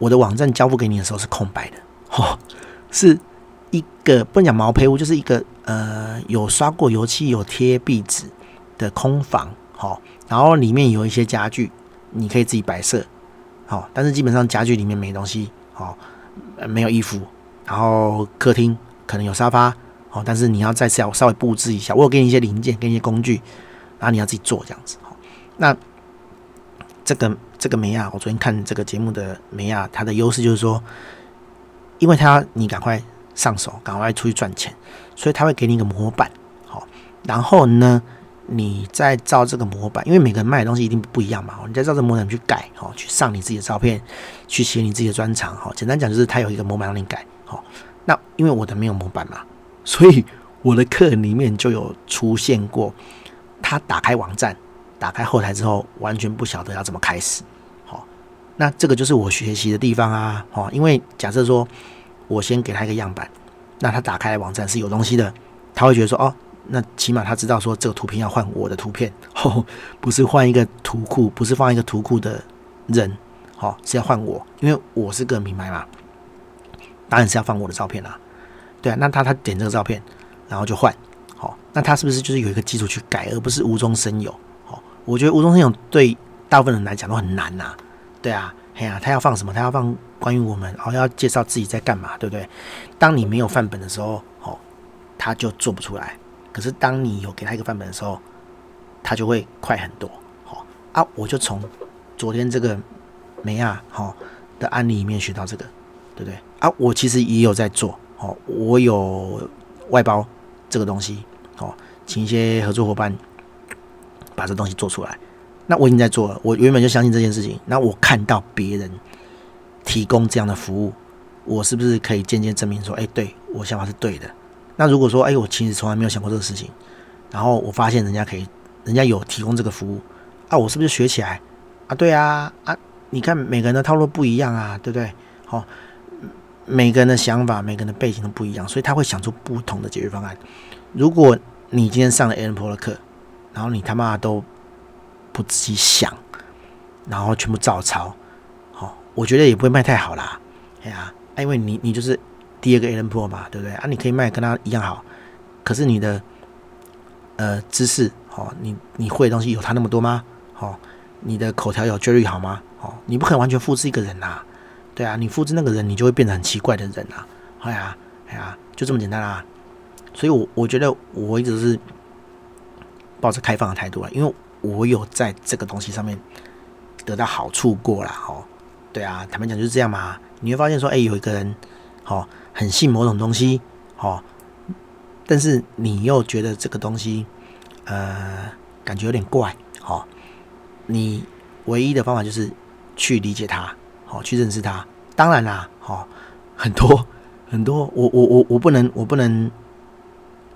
我的网站交付给你的时候是空白的，哈，<laughs> 是一个不讲毛坯屋，就是一个呃有刷过油漆、有贴壁纸的空房，好，然后里面有一些家具，你可以自己摆设，好，但是基本上家具里面没东西，好，没有衣服，然后客厅。可能有沙发，哦，但是你要再稍稍微布置一下。我有给你一些零件，给你一些工具，然后你要自己做这样子。那这个这个梅亚，我昨天看这个节目的梅亚，它的优势就是说，因为它你赶快上手，赶快出去赚钱，所以他会给你一个模板，好，然后呢，你再照这个模板，因为每个人卖的东西一定不一样嘛，你再照这模板去改，好，去上你自己的照片，去写你自己的专长，好，简单讲就是它有一个模板让你改，好。那因为我的没有模板嘛，所以我的课里面就有出现过，他打开网站，打开后台之后，完全不晓得要怎么开始。那这个就是我学习的地方啊。哦，因为假设说我先给他一个样板，那他打开网站是有东西的，他会觉得说哦，那起码他知道说这个图片要换我的图片，哦，不是换一个图库，不是放一个图库的人，好，是要换我，因为我是个人品牌嘛。当然是要放我的照片啦，对啊，那他他点这个照片，然后就换，好，那他是不是就是有一个基础去改，而不是无中生有？好，我觉得无中生有对大部分人来讲都很难呐，对啊，嘿呀，他要放什么？他要放关于我们，然后要介绍自己在干嘛，对不对？当你没有范本的时候，哦，他就做不出来。可是当你有给他一个范本的时候，他就会快很多。好啊，我就从昨天这个梅亚好的案例里面学到这个。对不对啊？我其实也有在做哦，我有外包这个东西哦，请一些合作伙伴把这东西做出来。那我已经在做了，我原本就相信这件事情。那我看到别人提供这样的服务，我是不是可以渐渐证明说，哎，对我想法是对的？那如果说，哎，我其实从来没有想过这个事情，然后我发现人家可以，人家有提供这个服务啊，我是不是学起来啊？对啊啊！你看每个人的套路不一样啊，对不对？好、每个人的想法，每个人的背景都不一样，所以他会想出不同的解决方案。如果你今天上了 anpo 的课，然后你他妈都自己想，然后全部照抄，好，我觉得也不会卖太好啦。哎呀，因为你你就是第二个 Allen Pro 嘛，对不对啊？你可以卖跟他一样好，可是你的呃知识，好，你你会的东西有他那么多吗？好，你的口条有 Jerry 好吗？好，你不可能完全复制一个人呐。对啊，你复制那个人，你就会变成很奇怪的人啊！哎呀，哎呀，就这么简单啦。所以我，我我觉得我一直是抱着开放的态度啊，因为我有在这个东西上面得到好处过啦。哦。对啊，坦白讲就是这样嘛。你会发现说，哎，有一个人，哦，很信某种东西，哦，但是你又觉得这个东西，呃，感觉有点怪，哦，你唯一的方法就是去理解它。好，去认识他。当然啦，好，很多 <laughs> 很多，我我我我不能我不能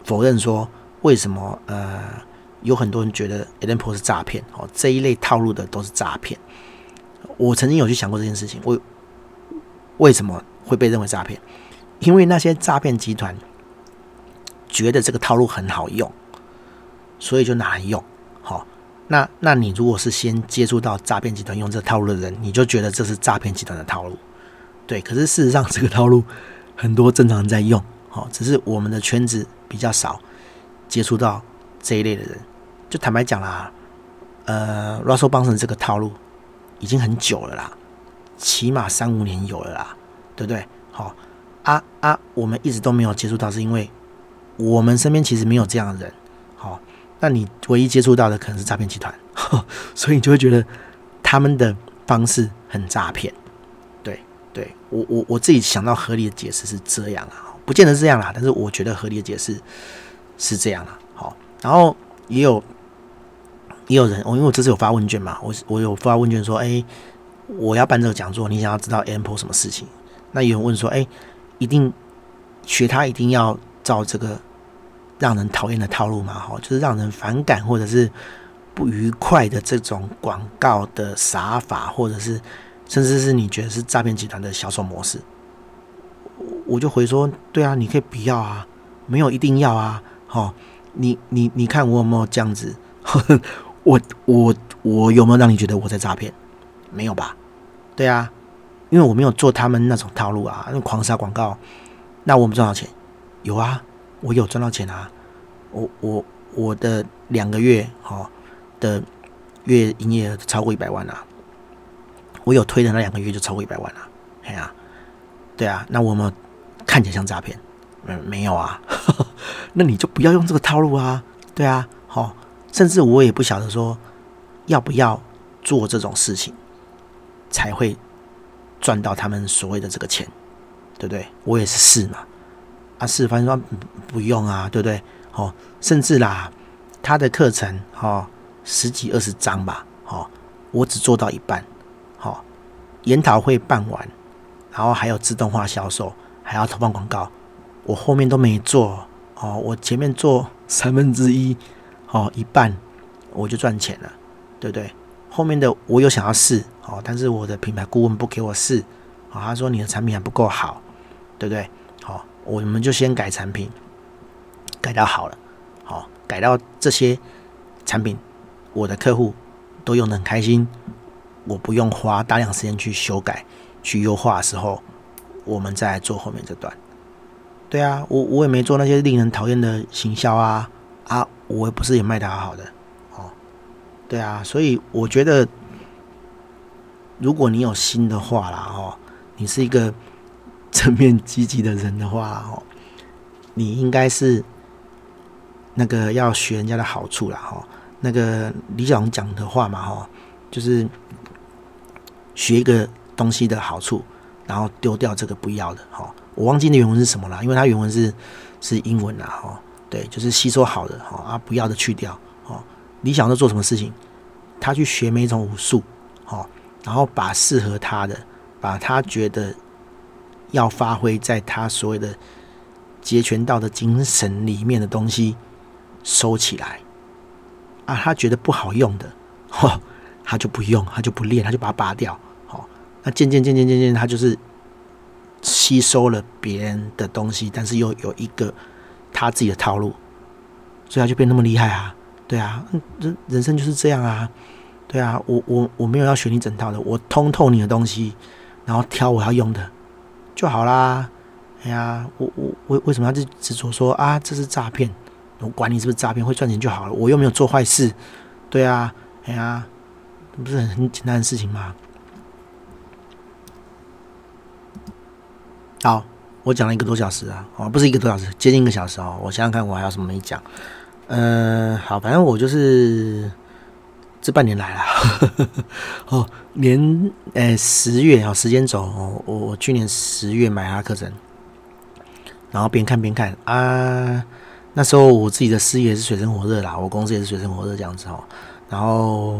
否认说，为什么呃有很多人觉得 Allen Pro 是诈骗，哦，这一类套路的都是诈骗。我曾经有去想过这件事情，为为什么会被认为诈骗？因为那些诈骗集团觉得这个套路很好用，所以就拿来用。好，那那你如果是先接触到诈骗集团用这套路的人，你就觉得这是诈骗集团的套路，对。可是事实上，这个套路很多正常人在用，好，只是我们的圈子比较少接触到这一类的人。就坦白讲啦，呃，Russell Brunson 这个套路已经很久了啦，起码三五年有了啦，对不对？好，啊啊，我们一直都没有接触到，是因为我们身边其实没有这样的人，好。那你唯一接触到的可能是诈骗集团，<laughs> 所以你就会觉得他们的方式很诈骗。对，对我我我自己想到合理的解释是这样啊，不见得是这样啦，但是我觉得合理的解释是这样啊。好，然后也有也有人，我因为我这次有发问卷嘛，我我有发问卷说，哎，我要办这个讲座，你想要知道 Apple 什么事情？那有人问说，哎，一定学他一定要照这个。让人讨厌的套路嘛，哈，就是让人反感或者是不愉快的这种广告的撒法，或者是甚至是你觉得是诈骗集团的销售模式，我就回说，对啊，你可以不要啊，没有一定要啊，哈，你你你看我有没有这样子？我我我有没有让你觉得我在诈骗？没有吧？对啊，因为我没有做他们那种套路啊，那狂杀广告，那我们赚到钱？有啊。我有赚到钱啊！我我我的两个月哈的月营业额超过一百万啊！我有推的那两个月就超过一百万啊！哎呀，对啊，那我们看起来像诈骗？嗯，没有啊。<laughs> 那你就不要用这个套路啊！对啊，好，甚至我也不晓得说要不要做这种事情才会赚到他们所谓的这个钱，对不对？我也是试嘛。啊，试，反正说不用啊，对不对？哦，甚至啦，他的课程哦，十几二十张吧，哦，我只做到一半，哦，研讨会办完，然后还有自动化销售，还要投放广告，我后面都没做，哦，我前面做三分之一，哦，一半我就赚钱了，对不对？后面的我有想要试，哦，但是我的品牌顾问不给我试，哦，他说你的产品还不够好，对不对？好。我们就先改产品，改到好了，好，改到这些产品，我的客户都用得很开心，我不用花大量时间去修改、去优化的时候，我们再来做后面这段。对啊，我我也没做那些令人讨厌的行销啊啊，我不是也卖的好好的哦。对啊，所以我觉得，如果你有心的话啦，哦，你是一个。<laughs> 正面积极的人的话，哦，你应该是那个要学人家的好处啦，哈。那个李小龙讲的话嘛，哈，就是学一个东西的好处，然后丢掉这个不要的，哈。我忘记那原文是什么了，因为它原文是是英文啦，哈。对，就是吸收好的，哈，啊，不要的去掉，哦。李小龙在做什么事情？他去学每一种武术，哦，然后把适合他的，把他觉得。要发挥在他所谓的截拳道的精神里面的东西收起来啊，他觉得不好用的，嚯，他就不用，他就不练，他就把它拔掉。好，那渐渐渐渐渐渐，他就是吸收了别人的东西，但是又有一个他自己的套路，所以他就变那么厉害啊。对啊，人人生就是这样啊。对啊，我我我没有要学你整套的，我通透你的东西，然后挑我要用的。就好啦，哎呀，我我为为什么要去执着说啊，这是诈骗？我管你是不是诈骗，会赚钱就好了。我又没有做坏事，对啊，哎呀，不是很很简单的事情吗？好，我讲了一个多小时啊，哦，不是一个多小时，接近一个小时哦。我想想看，我还有什么没讲？嗯，好，反正我就是。这半年来了，<laughs> 哦，年诶、十月啊，时间轴哦，我我去年十月买他课程，然后边看边看啊，那时候我自己的事业是水深火热啦，我公司也是水深火热这样子哦，然后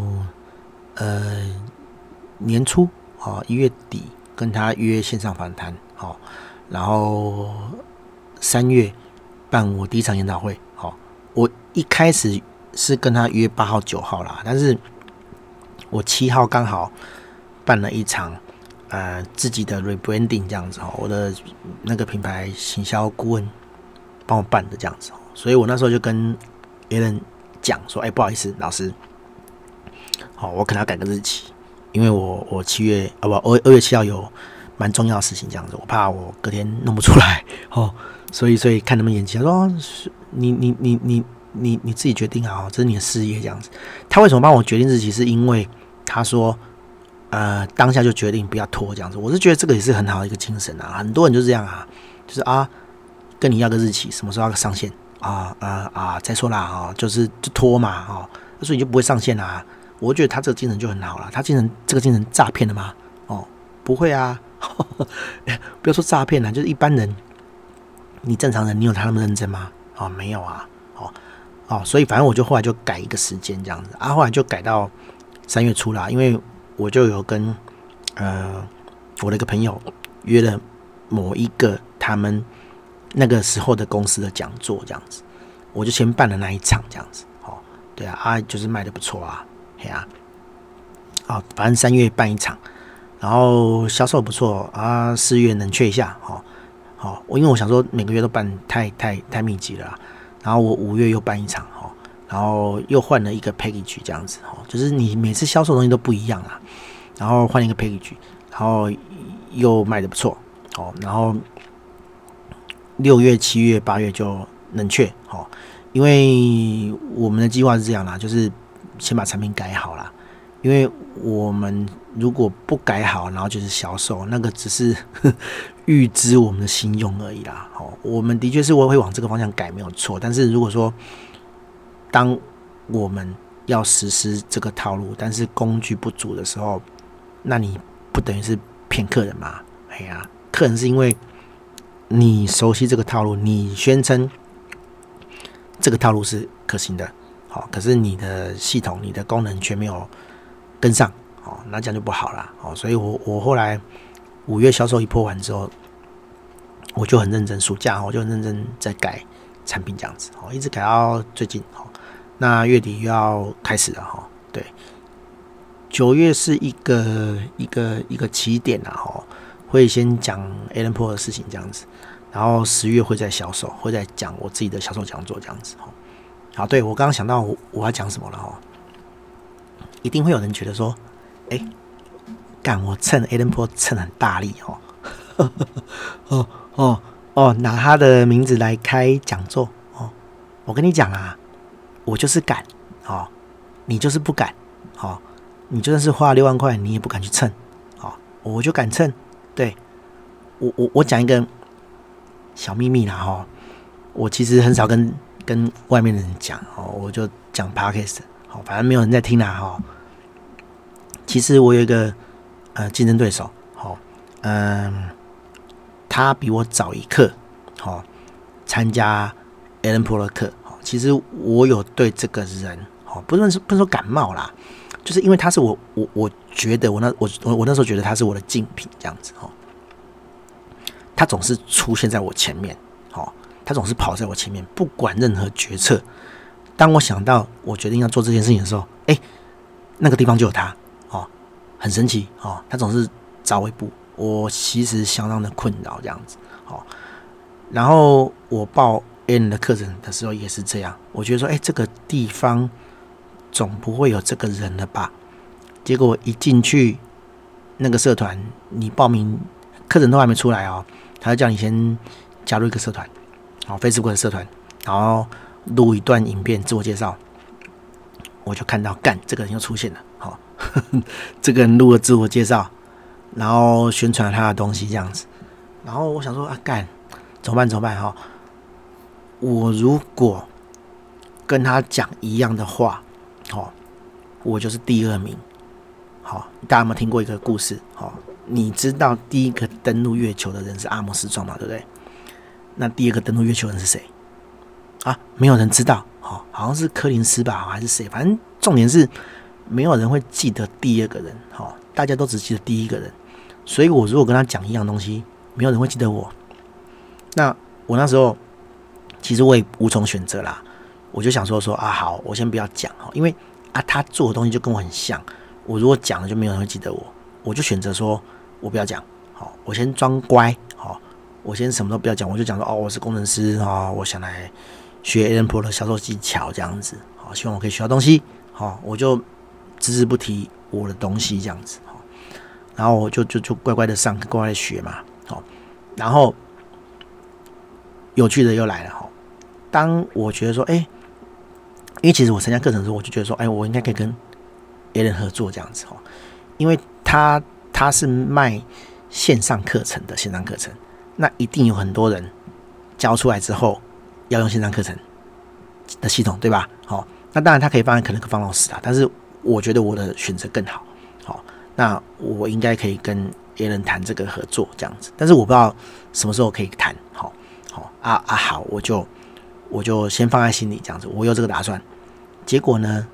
呃年初哦一月底跟他约线上访谈，好，然后三月办我第一场研讨会，好，我一开始。是跟他约八号九号啦，但是我七号刚好办了一场呃自己的 rebranding 这样子哦，我的那个品牌行销顾问帮我办的这样子，所以我那时候就跟别人讲说，哎，不好意思，老师，好，我可能要改个日期，因为我我七月啊不二二月七号有蛮重要的事情，这样子，我怕我隔天弄不出来，<laughs> 哦，所以所以看他们延期，他说你你你你你你自己决定啊，这是你的事业这样子。他为什么帮我决定日期？是因为他说。呃，当下就决定不要拖这样子，我是觉得这个也是很好的一个精神啊。很多人就是这样啊，就是啊，跟你要个日期，什么时候要上线啊啊啊，再说啦啊，就是就拖嘛啊，所以你就不会上线啊。我觉得他这个精神就很好了，他精神这个精神诈骗的吗？哦，不会啊，呵 <laughs> 呵不要说诈骗了，就是一般人，你正常人，你有他那么认真吗？哦，没有啊，哦哦，所以反正我就后来就改一个时间这样子啊，后来就改到三月初啦，因为。我就有跟呃我的一个朋友约了某一个他们那个时候的公司的讲座，这样子，我就先办了那一场，这样子，哦，对啊，啊，就是卖的不错啊，嘿啊，啊，反正三月办一场，然后销售不错啊，四月冷却一下，好，好，我因为我想说每个月都办太太太密集了，然后我五月又办一场，哈。然后又换了一个 package 这样子哦，就是你每次销售东西都不一样啦，然后换一个 package，然后又卖的不错哦，然后六月、七月、八月就冷却哦，因为我们的计划是这样啦，就是先把产品改好啦，因为我们如果不改好，然后就是销售，那个只是 <laughs> 预支我们的信用而已啦。哦，我们的确是我会往这个方向改没有错，但是如果说当我们要实施这个套路，但是工具不足的时候，那你不等于是骗客人吗？哎呀，客人是因为你熟悉这个套路，你宣称这个套路是可行的，好，可是你的系统、你的功能却没有跟上，哦，那这样就不好了，哦，所以我我后来五月销售一破完之后，我就很认真，暑假我就很认真在改产品，这样子，哦，一直改到最近，哦。那月底又要开始了哈，对，九月是一个一个一个起点了哈，会先讲 ALAN PRO 的事情这样子，然后十月会再销售，会再讲我自己的销售讲座这样子哈。好，对，我刚刚想到我我要讲什么了哈，一定会有人觉得说，哎，干我蹭 ALAN PRO 蹭很大力哦，<laughs> 哦哦哦，拿他的名字来开讲座哦，我跟你讲啊。我就是敢，哦，你就是不敢，哦，你就算是花六万块，你也不敢去蹭，哦，我就敢蹭，对，我我我讲一个小秘密啦，哈、哦，我其实很少跟跟外面的人讲，哦，我就讲 Podcast，好，反正没有人在听啦，哈、哦，其实我有一个呃竞争对手，好、哦，嗯，他比我早一刻，好、哦，参加 ALAN PRO 课。其实我有对这个人，哦，不论是不是说感冒啦，就是因为他是我我我觉得我那我我我那时候觉得他是我的竞品这样子哦，他总是出现在我前面，哦，他总是跑在我前面，不管任何决策，当我想到我决定要做这件事情的时候，哎，那个地方就有他，很神奇哦，他总是早我一步，我其实相当的困扰这样子，哦，然后我报。N 的课程的时候也是这样，我觉得说，哎，这个地方总不会有这个人了吧？结果一进去那个社团，你报名课程都还没出来哦，他就叫你先加入一个社团，好，Facebook 的社团，然后录一段影片自我介绍，我就看到干这个人又出现了，<laughs> 这个人录了自我介绍，然后宣传他的东西这样子，然后我想说啊，干怎么办？怎么办？哈。我如果跟他讲一样的话，好，我就是第二名。好，大家有没有听过一个故事？好，你知道第一个登陆月球的人是阿姆斯壮嘛？对不对？那第二个登陆月球人是谁？啊，没有人知道。好，好像是柯林斯吧，还是谁？反正重点是没有人会记得第二个人。好，大家都只记得第一个人。所以我如果跟他讲一样东西，没有人会记得我。那我那时候。其实我也无从选择啦，我就想说说啊，好，我先不要讲哈，因为啊，他做的东西就跟我很像，我如果讲了，就没有人会记得我，我就选择说我不要讲，好，我先装乖，好，我先什么都不要讲，我就讲说哦，我是工程师啊，我想来学 ALAN P 的销售技巧这样子，好，希望我可以学到东西，好，我就只字不提我的东西这样子，然后我就就就乖乖的上课，乖乖的学嘛，好，然后有趣的又来了哈，当我觉得说，哎，因为其实我参加课程的时候，我就觉得说，哎，我应该可以跟别人合作这样子哈，因为他他是卖线上课程的线上课程，那一定有很多人教出来之后要用线上课程的系统，对吧？好。那当然，他可以放在可能方老师啊，但是我觉得我的选择更好。好，那我应该可以跟 A 人谈这个合作这样子，但是我不知道什么时候可以谈。好，好啊啊，好，我就我就先放在心里这样子，我有这个打算。结果呢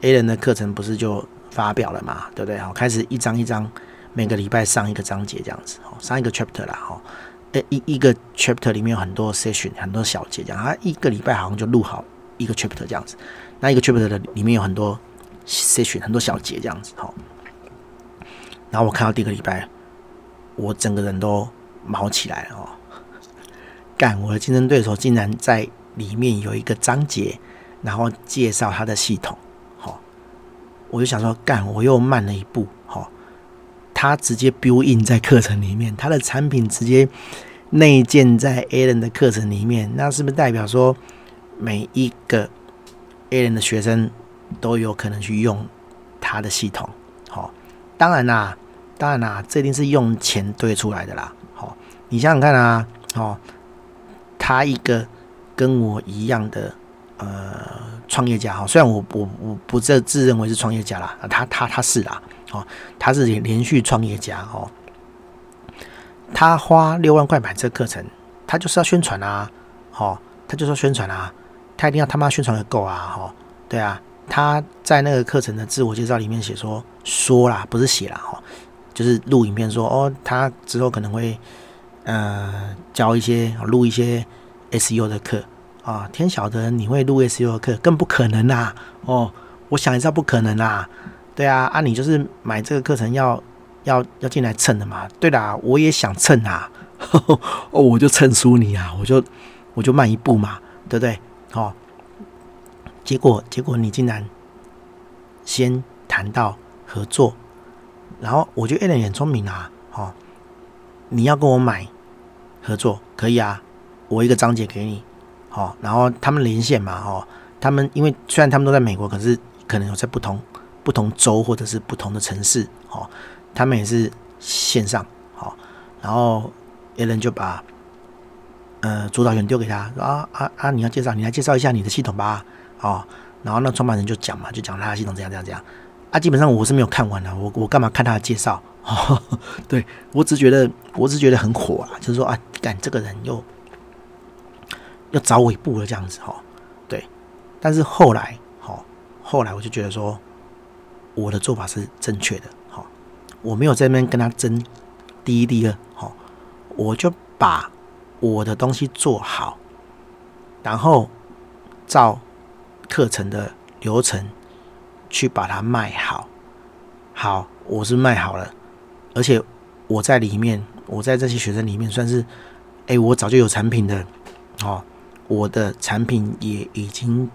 ，A 人的课程不是就发表了嘛，对不对？好，开始一张一张，每个礼拜上一个章节这样子，好，上一个 chapter 啦，好，诶，一一个 chapter 里面有很多 session，很多小节这样，他一个礼拜好像就录好一个 chapter 这样子。那一个 chapter 的里面有很多筛选很多小节这样子哈。然后我看到第一个礼拜，我整个人都毛起来了哦。干，我的竞争对手竟然在里面有一个章节，然后介绍他的系统，好，我就想说，干，我又慢了一步，好，他直接 build in 在课程里面，他的产品直接内建在 A 人的课程里面，那是不是代表说每一个？A 人的学生都有可能去用他的系统，好，当然啦，当然啦，这一定是用钱堆出来的啦，好，你想想看啊，哦，他一个跟我一样的呃创业家哈，虽然我我我不自自认为是创业家啦，啊他他他是啦，哦，他是连连续创业家哦，他花六万块买这课程，他就是要宣传啊，好，他就是要宣传啊。他一定要他妈宣传的够啊！哈，对啊，他在那个课程的自我介绍里面写说说啦，不是写啦，哈，就是录影片说哦，他之后可能会呃教一些录一些 SEO 的课啊，天晓得你会录 SEO 的课，更不可能啦！哦，我想一下不可能啦，对啊，啊，你就是买这个课程要要要进来蹭的嘛，对啦，我也想蹭啊，<laughs> 哦，我就蹭输你啊，我就我就慢一步嘛，对不对？哦，结果结果你竟然先谈到合作，然后我觉得 A 人很聪明啊，哦，你要跟我买合作可以啊，我一个章节给你，哦，然后他们连线嘛，哦，他们因为虽然他们都在美国，可是可能有在不同不同州或者是不同的城市，哦，他们也是线上，哦，然后 A 人就把。呃，主导权丢给他，说啊啊啊！你要介绍，你来介绍一下你的系统吧，哦。然后那创办人就讲嘛，就讲他的系统怎样怎样怎样。啊，基本上我是没有看完的，我我干嘛看他的介绍？哦，<laughs> 对我只觉得，我只觉得很火啊，就是说啊，干这个人又又找尾部了这样子哈，哦。对，但是后来，好，哦，后来我就觉得说，我的做法是正确的，好，哦，我没有在那边跟他争第一第二，好，哦，我就把。我的东西做好，然后照课程的流程去把它卖好。好，我是卖好了，而且我在里面，我在这些学生里面算是，哎，我早就有产品的哦，我的产品也已经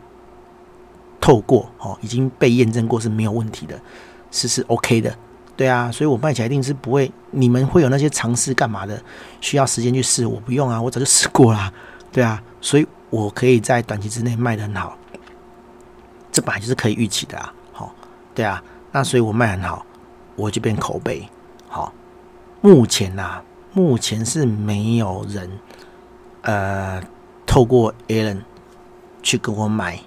透过哦，已经被验证过是没有问题的，是是 OK 的。对啊，所以我卖起来一定是不会，你们会有那些尝试干嘛的？需要时间去试，我不用啊，我早就试过啦。对啊，所以我可以在短期之内卖得很好，这本来就是可以预期的啊。好，对啊，那所以我卖很好，我就变口碑。好，目前呐、目前是没有人呃透过 Allen 去给我买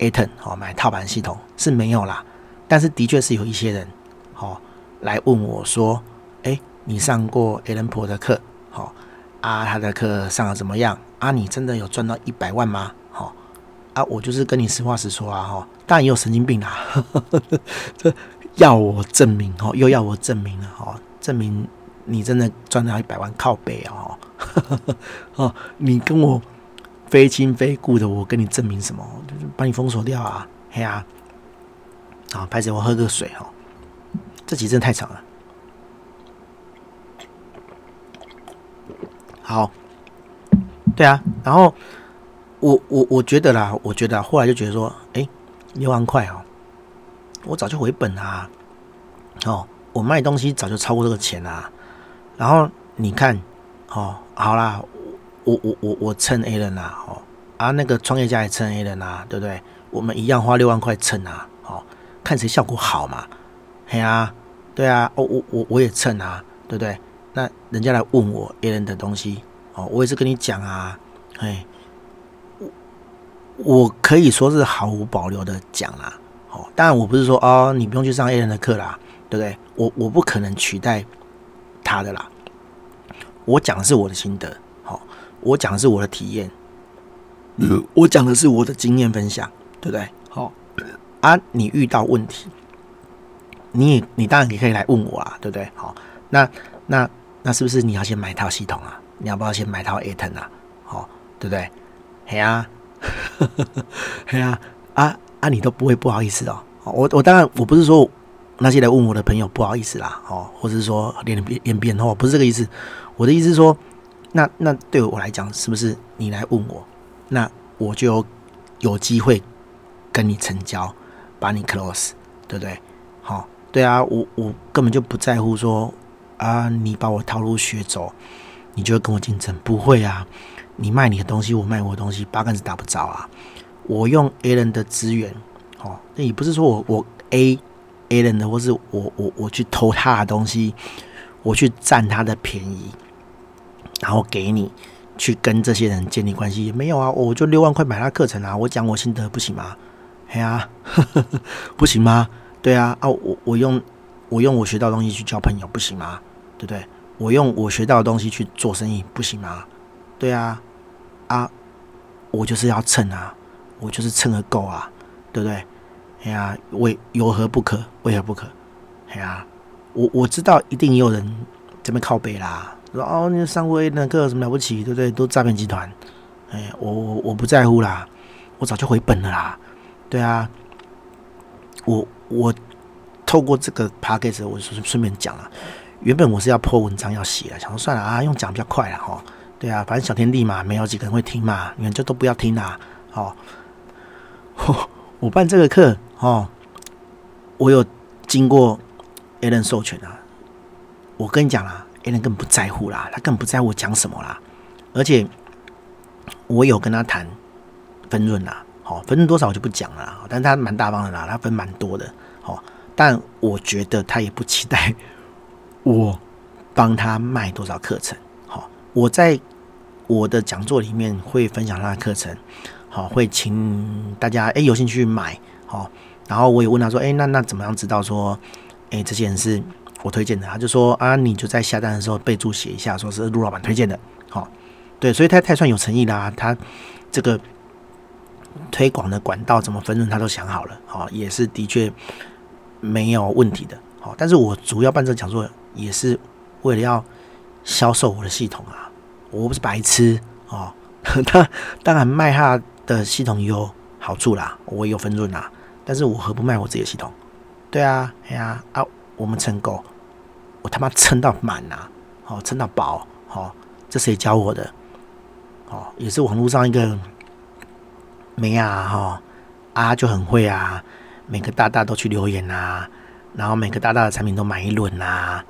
Aton 好买套盘系统是没有啦，但是的确是有一些人。好，来问我说：“哎，你上过 Allen 婆的课？好啊，他的课上的怎么样？啊，你真的有赚到一百万吗？啊，我就是跟你实话实说啊，哈，当然也有神经病啦，<laughs> 这要我证明哦，又要我证明了哈，证明你真的赚到一百万靠北哦，哦，<laughs> 你跟我非亲非故的，我跟你证明什么？就是把你封锁掉啊，嘿啊，好，拍谢我喝个水哈。”这集真的太长了。好，对啊，然后我我我觉得啦，我觉得后来就觉得说，哎，六万块哦，我早就回本啊，哦，我卖东西早就超过这个钱啊。然后你看，哦，好啦，我我我我蹭 A 人啊，哦，啊那个创业家也蹭 A 人啊，对不对？我们一样花六万块蹭啊，哦，看谁效果好嘛。嘿啊，对啊，哦我我我也蹭啊，对不对？那人家来问我 A 人的东西，哦，我也是跟你讲啊，嘿。我可以说是毫无保留的讲啦，哦，当然我不是说哦，你不用去上 A 人的课啦，对不对？我我不可能取代他的啦，我讲的是我的心得，好，我讲的是我的体验，嗯，我讲的是我的经验分享，对不对？好，啊，你遇到问题，你也你当然也可以来问我啊，对不对？好，那那那是不是你要先买一套系统啊？你要不要先买套 Aton 啊？好，对不对？嘿啊。呵呵呵，嘿啊啊啊！你都不会不好意思哦。我我当然我不是说那些来问我的朋友不好意思啦，哦，或者是说脸变脸变哦，不是这个意思。我的意思是说，那那对我来讲，是不是你来问我，那我就有，有机会跟你成交，把你 close，对不对？好，对啊，我我根本就不在乎说啊，你把我套路学走，你就会跟我竞争，不会啊。你卖你的东西，我卖我的东西，八竿子打不着啊！我用 A 人的资源，哦，那也不是说我我 A A 人的，或是我我我去偷他的东西，我去占他的便宜，然后给你去跟这些人建立关系，也没有啊！我就六万块买他课程啊！我讲我心得不行吗？嘿啊，<laughs> 不行吗？对啊，啊，我我用我用我学到东西去交朋友不行吗？对不对？我用我学到的东西去做生意不行吗？对啊。啊，我就是要蹭啊，我就是蹭个够啊，对不对？哎呀，为有何不可？为何不可？哎呀，我我知道一定有人这边靠北啦，说哦，你上过 A 的课有什么了不起？对不对？都诈骗集团。哎，我我我不在乎啦，我早就回本了啦。对啊，我我透过这个 podcast 我顺顺便讲了，原本我是要 po 文章要写的，想说算了啊，用讲比较快了哈。对啊，反正小天地嘛，没有几个人会听嘛，你们就都不要听啦。哦，<laughs> 我办这个课哦，我有经过 Alan 授权啊。我跟你讲啦，Alan 根本不在乎啦，他根本不在乎我讲什么啦。而且我有跟他谈分润啦，好，分润多少我就不讲了，但是他蛮大方的啦，他分蛮多的。好，但我觉得他也不期待我帮他卖多少课程。我在。我的讲座里面会分享他的课程，好，会请大家诶有兴趣买，好，然后我也问他说，诶，那那怎么样知道说，诶，这些人是我推荐的？他就说啊，你就在下单的时候备注写一下，说是陆老板推荐的，好，对，所以他太算有诚意啦，他这个推广的管道怎么分润他都想好了，好，也是的确没有问题的，好，但是我主要办这个讲座也是为了要销售我的系统啊。我不是白痴哦，<laughs> 当然卖他的系统有好处啦，我也有分润啦，但是我何不卖我自己的系统？对啊，哎呀啊，我们撑够，我他妈撑到满呐，哦，撑到饱，哦，这谁教我的？哦，也是网络上一个没啊，哈啊就很会啊，每个大大都去留言啊，然后每个大大的产品都买一轮啊。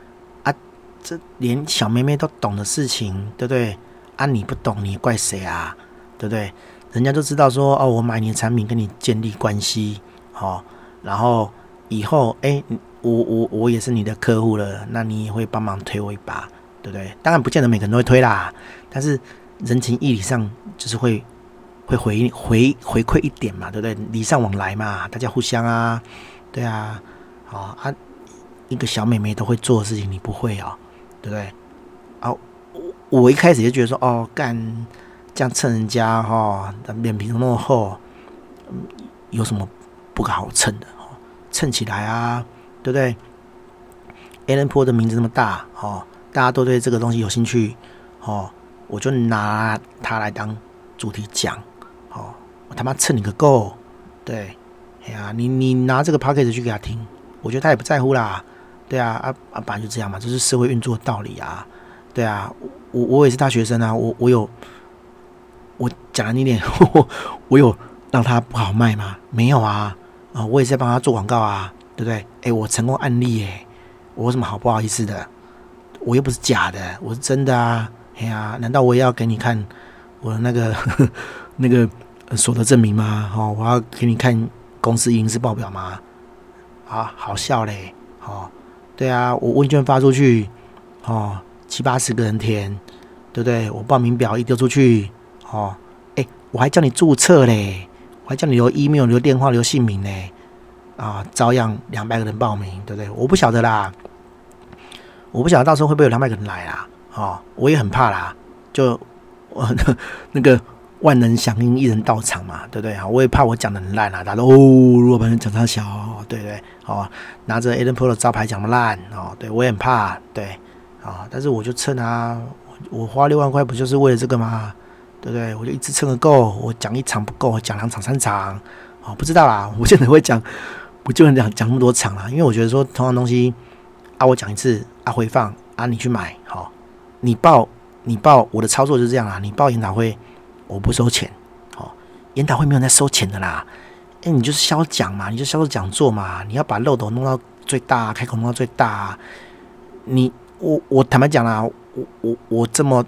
这连小妹妹都懂的事情，对不对？啊，你不懂，你怪谁啊？对不对？人家都知道说，哦，我买你的产品，跟你建立关系，哦，然后以后，哎，我我我也是你的客户了，那你也会帮忙推我一把，对不对？当然不见得每个人都会推啦，但是人情义理上就是会会回回回馈一点嘛，对不对？礼尚往来嘛，大家互相啊，对啊，哦啊，一个小妹妹都会做的事情，你不会哦。对不对？啊，我我一开始就觉得说，哦，干这样蹭人家哈，脸皮那么厚，有什么不好蹭的？哦蹭起来啊，对不对？Allen Po 的名字那么大，哦，大家都对这个东西有兴趣，哦，我就拿它来当主题讲，哦，我他妈蹭你个够，对，哎呀，你你拿这个 Podcast 去给他听，我觉得他也不在乎啦。对啊，啊啊，本来就这样嘛，这是社会运作的道理啊。对啊，我我也是大学生啊，我我有我讲了你点，我有让他不好卖吗？没有啊，啊，我也是在帮他做广告啊，对不对？哎，我成功案例哎，我有什么好不好意思的？我又不是假的，我是真的啊！哎呀，难道我也要给你看我的那个呵 <laughs> 呵那个所得证明吗？哦，我要给你看公司营收报表吗？啊，好笑嘞！哦，对啊，我问卷发出去，哦，七八十个人填，对不对？我报名表一丢出去，哦，哎，我还叫你注册嘞。我还叫你留 email、留电话、留姓名嘞，啊，照样两百个人报名，对不对？我不晓得啦，我不晓得到时候会不会有两百个人来啦，哦，我也很怕啦，就我 <laughs> 那个万能响应，一人到场嘛，对不对啊？我也怕我讲的很烂啊，大家都哦，如果把人讲太小，对不对？哦，拿着 Allen Pro 的招牌讲的烂，哦，对我也很怕，对，啊，但是我就趁啊，我花六万块不就是为了这个吗？对不对？我就一次撑个够，我讲一场不够，我讲两场三场，哦，不知道啦。我现在会讲，不就能讲讲那么多场啦？因为我觉得说同样东西啊，我讲一次啊，回放啊，你去买，好、哦，你报你报我的操作就是这样啦。你报研讨会，我不收钱，好、哦，研讨会没有在收钱的啦。哎，你就是销讲嘛，你就销售讲座嘛，你要把漏斗弄到最大，开口弄到最大。你我我坦白讲啦，我我我这么。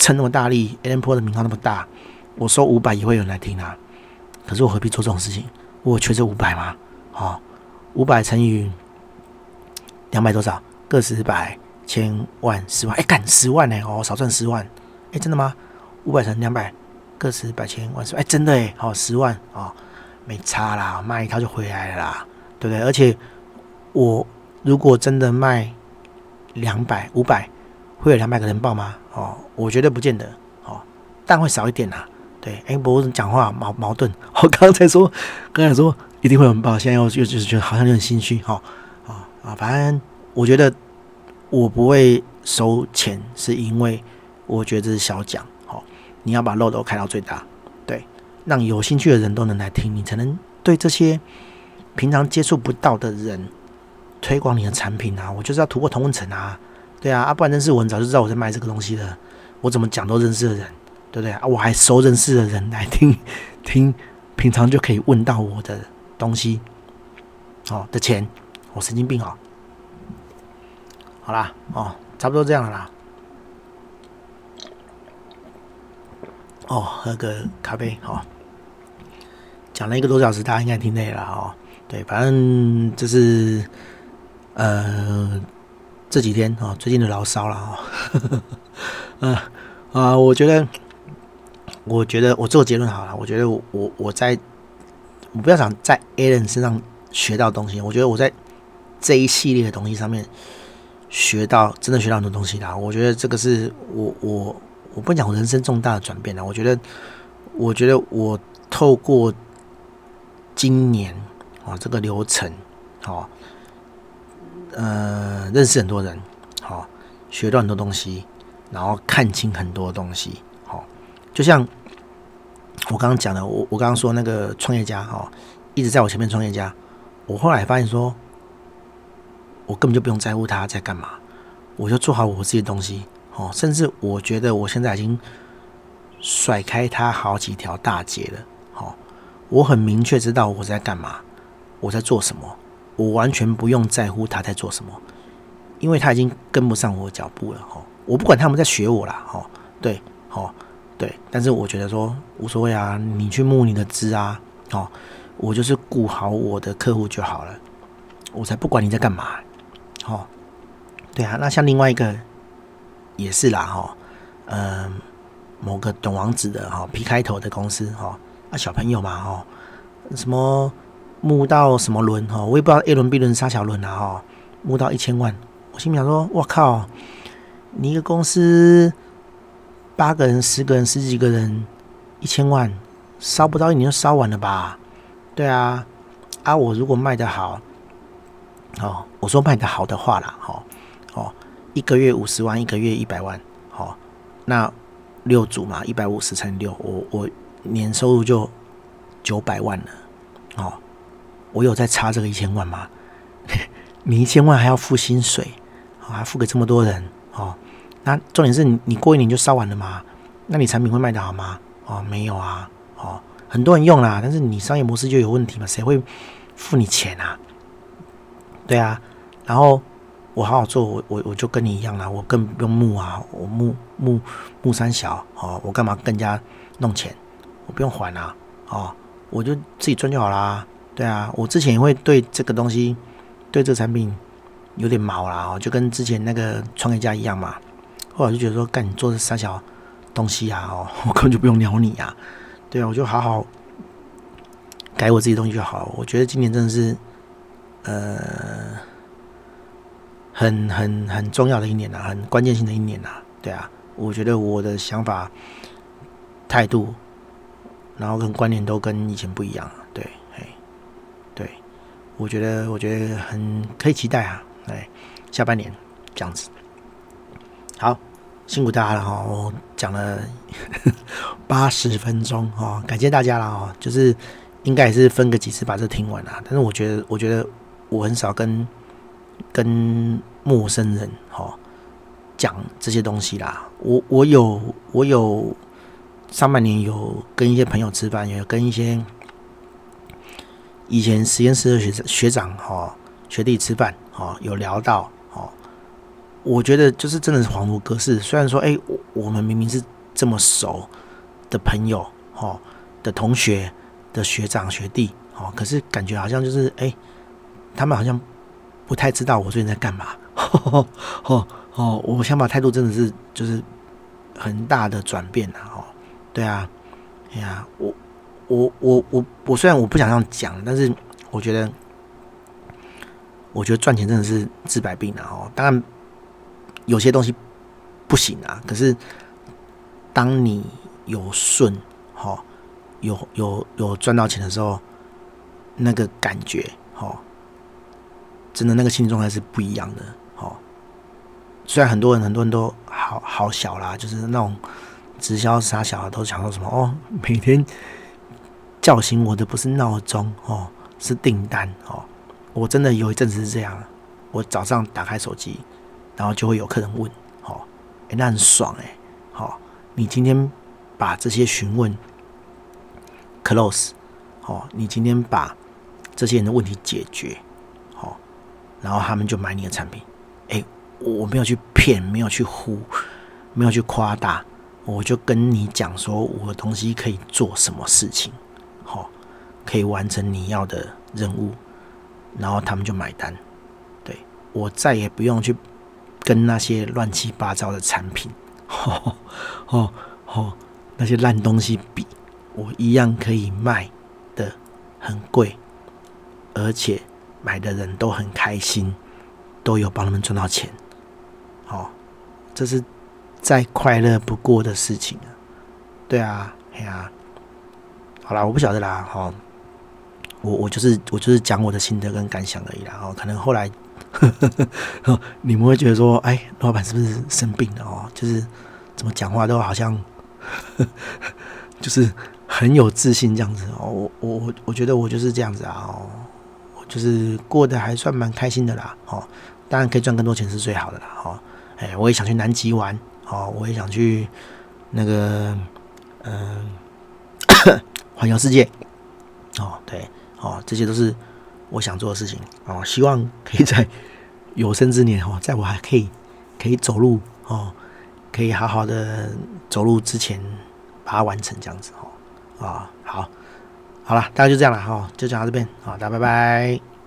撑那么大力，Allen Pro 的名号那么大，我说五百也会有人来听啊。可是我何必做这种事情？我缺这五百吗？哦，五百乘以两百多少？个十百千万十万？哎，干十万呢、哦，少赚十万？哎，真的吗？五百乘两百，个十百千万十万？哎，真的哎、好、哦、十万哦，没差啦，卖一套就回来了啦，对不对？而且我如果真的卖两百五百，会有两百个人报吗？哦，我觉得不见得，哦，但会少一点呐。对，哎，不过讲话矛矛盾。<laughs> 我刚才说，刚才说一定会有人报，现在又又就是觉得好像有点心虚，哈、哦，啊啊，反正我觉得我不会收钱，是因为我觉得这是小奖，好、哦，你要把漏斗开到最大，让有兴趣的人都能来听，你才能对这些平常接触不到的人推广你的产品啊。我就是要突破同温层啊。对啊，啊，不然认识我，你早就知道我在卖这个东西了。我怎么讲都认识的人，对不对啊？我还收认识的人来听听，平常就可以问到我的东西，哦的钱，我神经病哦。好啦，哦，差不多这样了啦。哦，喝个咖啡，好、哦。讲了一个多小时，大家应该听累了哦。对，反正就是，呃。这几天啊，最近的牢骚了啊，嗯 <laughs> 啊，我觉得，我觉得我做结论好了。我觉得我我我在，我不要想在 Allen 身上学到东西。我觉得我在这一系列的东西上面学到，真的学到很多东西啦。我觉得这个是我我我不讲人生重大的转变了。我觉得，我觉得我透过今年啊这个流程，哦。呃，认识很多人，好、哦，学到很多东西，然后看清很多东西，哦，就像我刚刚讲的，我我刚刚说那个创业家，哦，一直在我前面创业家，我后来发现说，我根本就不用在乎他在干嘛，我就做好我自己的东西，哦，甚至我觉得我现在已经甩开他好几条大街了，我很明确知道我在干嘛，我在做什么。我完全不用在乎他在做什么，因为他已经跟不上我的脚步了哈。我不管他们在学我啦，哈，对，好，对。但是我觉得说无所谓啊，你去募你的资啊，哦，我就是顾好我的客户就好了，我才不管你在干嘛，哦，对啊。那像另外一个也是啦，哈，嗯，某个懂王子的哈 P 开头的公司哈，啊小朋友嘛哈，什么。募到什么轮哈？我也不知道 A 轮、B 轮、杀小轮啊哈！募到一千万，我心里想说：我靠，你一个公司八个人、十个人、十几个人，一千万烧不到一年就烧完了吧？对啊，啊！我如果卖得好，哦，我说卖得好的话啦，哈，哦，一个月五十万，一个月一百万，好，那六组嘛，一百五十乘六，我我年收入就九百万了，哦。我有在差这个一千万吗？<laughs> 你一千万还要付薪水，还付给这么多人哦。那重点是你，你过一年就烧完了吗？那你产品会卖得好吗？哦，没有啊。哦，很多人用啦，但是你商业模式就有问题嘛？谁会付你钱啊？对啊，然后我好好做，我我我就跟你一样啦，我更不用木啊，我木木木三小哦，我干嘛更加弄钱？我不用还啊，哦，我就自己赚就好啦。对啊，我之前也会对这个东西，对这个产品有点毛啦，哦，就跟之前那个创业家一样嘛。后来就觉得说，干你做这三小东西啊，哦，<laughs> 我根本就不用鸟你啊。对啊，我就好好改我自己东西就好。我觉得今年真的是，呃，很很很重要的一年呐，很关键性的一年呐。对啊，我觉得我的想法、态度，然后跟观念都跟以前不一样。对，哎，对，我觉得我觉得很可以期待啊。哎，下半年这样子，好。辛苦大家了哈，我讲了八十分钟哈，感谢大家了哈。就是应该也是分个几次把这听完啦。但是我觉得，我觉得我很少跟跟陌生人哈讲这些东西啦。我我有我有上半年有跟一些朋友吃饭，有跟一些以前实验室的学学长哈学弟吃饭哈，有聊到。哦我觉得就是真的是恍如隔世。虽然说，哎，我我们明明是这么熟的朋友，哈，的同学的学长学弟，哦，可是感觉好像就是，哎，他们好像不太知道我最近在干嘛，<laughs> 哦哦，我想法态度真的是就是很大的转变了，哦，对啊，哎呀，我我我我我虽然我不想这样讲，但是我觉得，我觉得赚钱真的是治百病的哦，当然。有些东西不行啊，可是当你有顺，哈，有有有赚到钱的时候，那个感觉，哈，真的那个心理状态是不一样的，哦。虽然很多人很多人都好好小啦，就是那种直销傻小孩都想说什么哦，每天叫醒我的不是闹钟哦，是订单哦。我真的有一阵子是这样，我早上打开手机。然后就会有客人问，哦，哎，那很爽哎，好，你今天把这些询问 close，好，你今天把这些人的问题解决，好，然后他们就买你的产品，哎，我没有去骗，没有去唬，没有去夸大，我就跟你讲说，我的东西可以做什么事情，好，可以完成你要的任务，然后他们就买单，对，我再也不用去。跟那些乱七八糟的产品，哦哦哦，那些烂东西比，我一样可以卖的很贵，而且买的人都很开心，都有帮他们赚到钱，哦，这是再快乐不过的事情啊！对啊，哎呀、啊，好啦，我不晓得啦，哦，我我就是我就是讲我的心得跟感想而已啦，哦，可能后来呵呵呵。<laughs> 你们会觉得说，哎，老板是不是生病了哦？就是怎么讲话都好像，<laughs> 就是很有自信这样子哦。我我我觉得我就是这样子啊哦，就是过得还算蛮开心的啦哦。当然可以赚更多钱是最好的啦哦。哎，我也想去南极玩哦，我也想去那个嗯，环游世界哦，对哦，这些都是。我想做的事情哦，希望可以在有生之年哦，在我还可以可以走路哦，可以好好的走路之前把它完成这样子哦，啊，好，好了，大家就这样了哈，就讲到这边，好，大家拜拜。